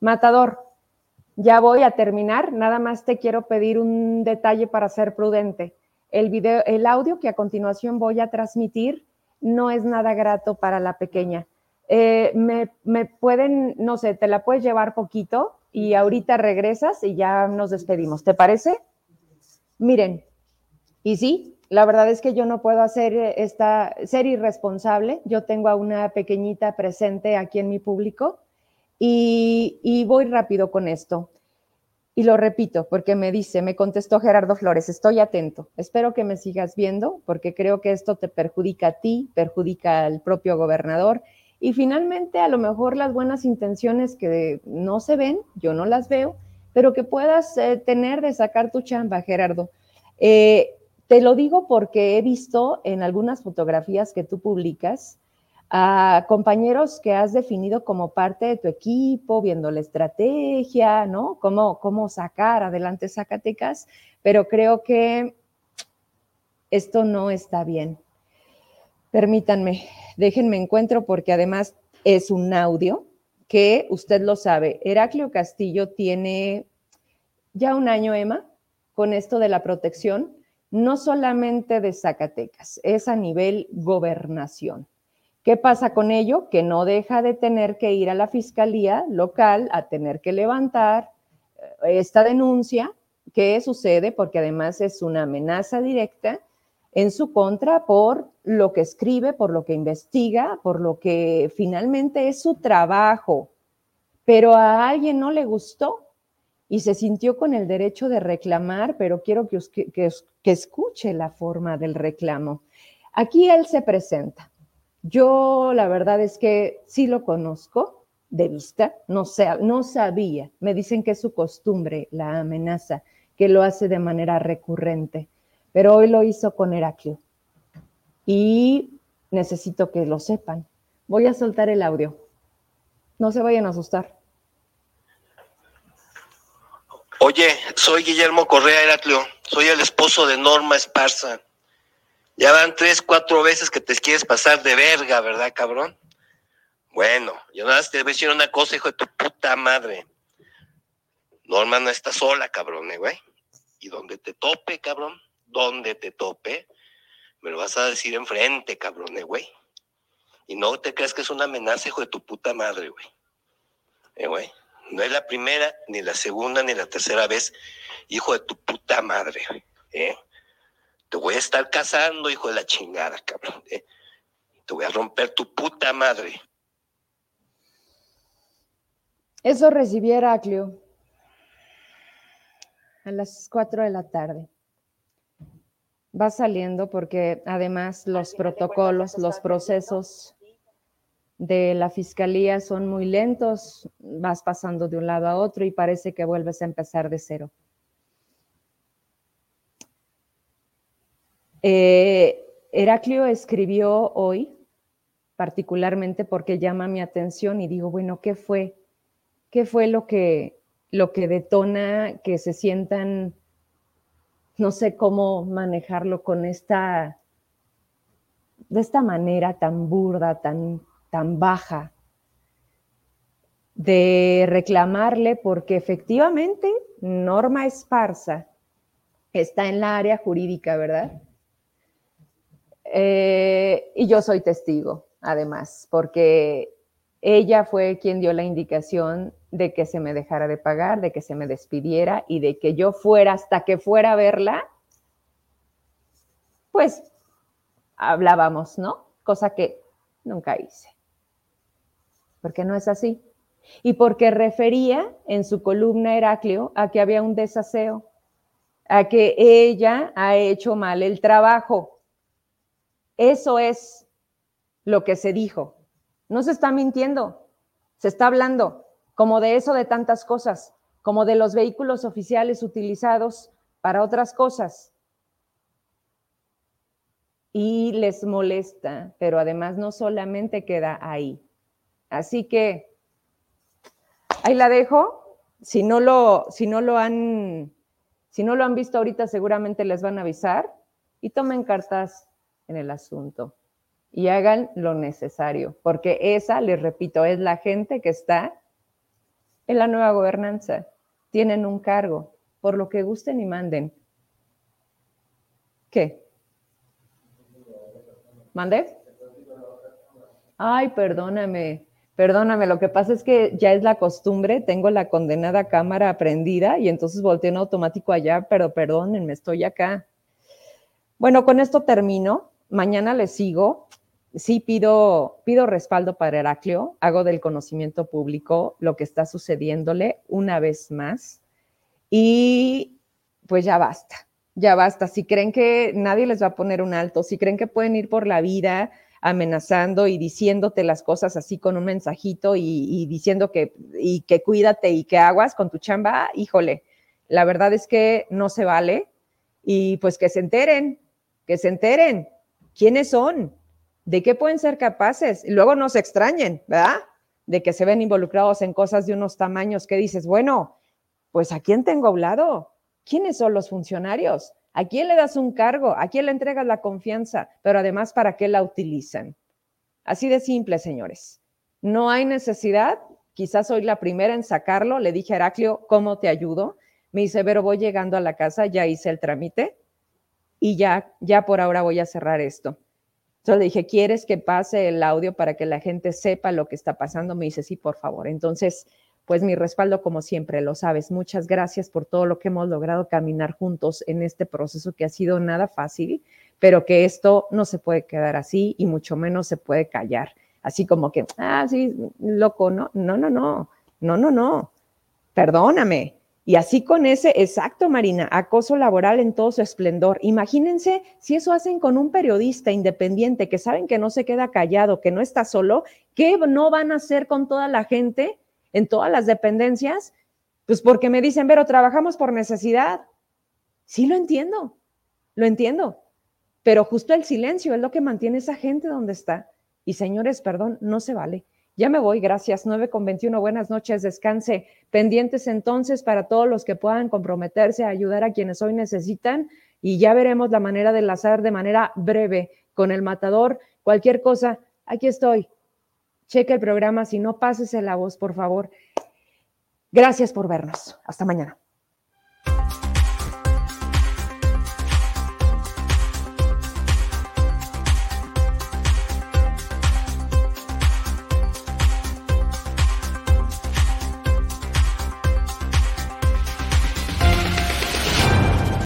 Matador, ya voy a terminar, nada más te quiero pedir un detalle para ser prudente. El video, el audio que a continuación voy a transmitir no es nada grato para la pequeña. Eh, me, me pueden, no sé, te la puedes llevar poquito y ahorita regresas y ya nos despedimos. ¿Te parece? Miren, y sí, la verdad es que yo no puedo hacer esta, ser irresponsable. Yo tengo a una pequeñita presente aquí en mi público y, voy rápido con esto. Y lo repito, porque me dice, me contestó Gerardo Flores, estoy atento. Espero que me sigas viendo, porque creo que esto te perjudica a ti, perjudica al propio gobernador Y finalmente, a lo mejor las buenas intenciones que no se ven, yo no las veo, pero que puedas eh, tener de sacar tu chamba, Gerardo. Eh, te lo digo porque he visto en algunas fotografías que tú publicas a compañeros que has definido como parte de tu equipo, viendo la estrategia, ¿no? Cómo, sacar adelante Zacatecas, pero creo que esto no está bien. Permítanme, déjenme encuentro porque además es un audio que usted lo sabe. Heraclio Castillo tiene ya un año, Emma, con esto de la protección, no solamente de Zacatecas, es a nivel gobernación. ¿Qué pasa con ello? Que no deja de tener que ir a la fiscalía local a tener que levantar eh, esta denuncia. ¿Qué sucede? Porque además es una amenaza directa en su contra por lo que escribe, por lo que investiga, por lo que finalmente es su trabajo. Pero a alguien no le gustó y se sintió con el derecho de reclamar, pero quiero que, que, escuche la forma del reclamo. Aquí él se presenta. Yo la verdad es que sí lo conozco de vista, no, sé, no sabía. Me dicen que es su costumbre, la amenaza, que lo hace de manera recurrente pero hoy lo hizo con Heraclio. Y necesito que lo sepan. Voy a soltar el audio. No se vayan a asustar. Oye, soy Guillermo Correa Heraclio. Soy el esposo de Norma Esparza. Ya van tres, cuatro veces que te quieres pasar de verga, ¿verdad, cabrón? Bueno, yo nada más te voy a decir una cosa, hijo de tu puta madre. Norma no está sola, cabrón, ¿eh, güey. Y donde te tope, cabrón, donde te tope, me lo vas a decir enfrente, cabrón, güey. Y no te creas que es una amenaza, hijo de tu puta madre, güey. Eh, güey. No es la primera, ni la segunda, ni la tercera vez, hijo de tu puta madre. ¿eh? Te voy a estar casando, hijo de la chingada, cabrón. ¿eh? Te voy a romper tu puta madre. Eso recibí Heraclio a las cuatro de la tarde va saliendo porque además los protocolos, los procesos de la fiscalía son muy lentos, vas pasando de un lado a otro y parece que vuelves a empezar de cero. Eh, Heraclio escribió hoy, particularmente porque llama mi atención y digo, bueno, ¿qué fue? ¿Qué fue lo que, lo que detona que se sientan no sé cómo manejarlo con esta, de esta manera tan burda, tan, tan baja, de reclamarle porque efectivamente Norma Esparza está en la área jurídica, ¿verdad? Eh, y yo soy testigo, además, porque ella fue quien dio la indicación de que se me dejara de pagar, de que se me despidiera y de que yo fuera hasta que fuera a verla, pues hablábamos, ¿no? Cosa que nunca hice. Porque no es así. Y porque refería en su columna Heraclio a que había un desaseo, a que ella ha hecho mal el trabajo. Eso es lo que se dijo. No se está mintiendo, se está hablando como de eso de tantas cosas, como de los vehículos oficiales utilizados para otras cosas. Y les molesta, pero además no solamente queda ahí. Así que ahí la dejo. Si no lo, si no lo han, si no lo han visto ahorita, seguramente les van a avisar y tomen cartas en el asunto y hagan lo necesario, porque esa, les repito, es la gente que está en la nueva gobernanza. Tienen un cargo, por lo que gusten y manden. ¿Qué? ¿Mande? Ay, perdóname, perdóname. Lo que pasa es que ya es la costumbre, tengo la condenada cámara prendida y entonces volteo en automático allá, pero perdónenme, estoy acá. Bueno, con esto termino. Mañana les sigo sí pido, pido respaldo para Heraclio, hago del conocimiento público lo que está sucediéndole una vez más y pues ya basta, ya basta. Si creen que nadie les va a poner un alto, si creen que pueden ir por la vida amenazando y diciéndote las cosas así con un mensajito y, y diciendo que, y que cuídate y que aguas con tu chamba, híjole, la verdad es que no se vale y pues que se enteren, que se enteren quiénes son, de qué pueden ser capaces y luego no se extrañen, ¿verdad? De que se ven involucrados en cosas de unos tamaños que dices, bueno, pues ¿a quién tengo hablado? ¿Quiénes son los funcionarios? ¿A quién le das un cargo? ¿A quién le entregas la confianza? Pero además, ¿para qué la utilizan? Así de simple, señores. No hay necesidad. Quizás soy la primera en sacarlo. Le dije a Heraclio, ¿cómo te ayudo? Me dice, pero voy llegando a la casa, ya hice el trámite y ya, ya por ahora voy a cerrar esto. Entonces le dije, ¿quieres que pase el audio para que la gente sepa lo que está pasando? Me dice, sí, por favor. Entonces, pues mi respaldo como siempre, lo sabes. Muchas gracias por todo lo que hemos logrado caminar juntos en este proceso que ha sido nada fácil, pero que esto no se puede quedar así y mucho menos se puede callar. Así como que, ah, sí, loco, no, no, no, no, no, no, no, perdóname. Y así con ese, exacto, Marina, acoso laboral en todo su esplendor. Imagínense si eso hacen con un periodista independiente que saben que no se queda callado, que no está solo, ¿qué no van a hacer con toda la gente en todas las dependencias, pues porque me dicen, pero trabajamos por necesidad. Sí, lo entiendo, lo entiendo, pero justo el silencio es lo que mantiene esa gente donde está. Y señores, perdón, no se vale. Ya me voy, gracias. 9 con 21, buenas noches, descanse. Pendientes entonces para todos los que puedan comprometerse a ayudar a quienes hoy necesitan y ya veremos la manera de enlazar de manera breve con el matador. Cualquier cosa, aquí estoy cheque el programa, si no, pásese la voz, por favor. Gracias por vernos. Hasta mañana.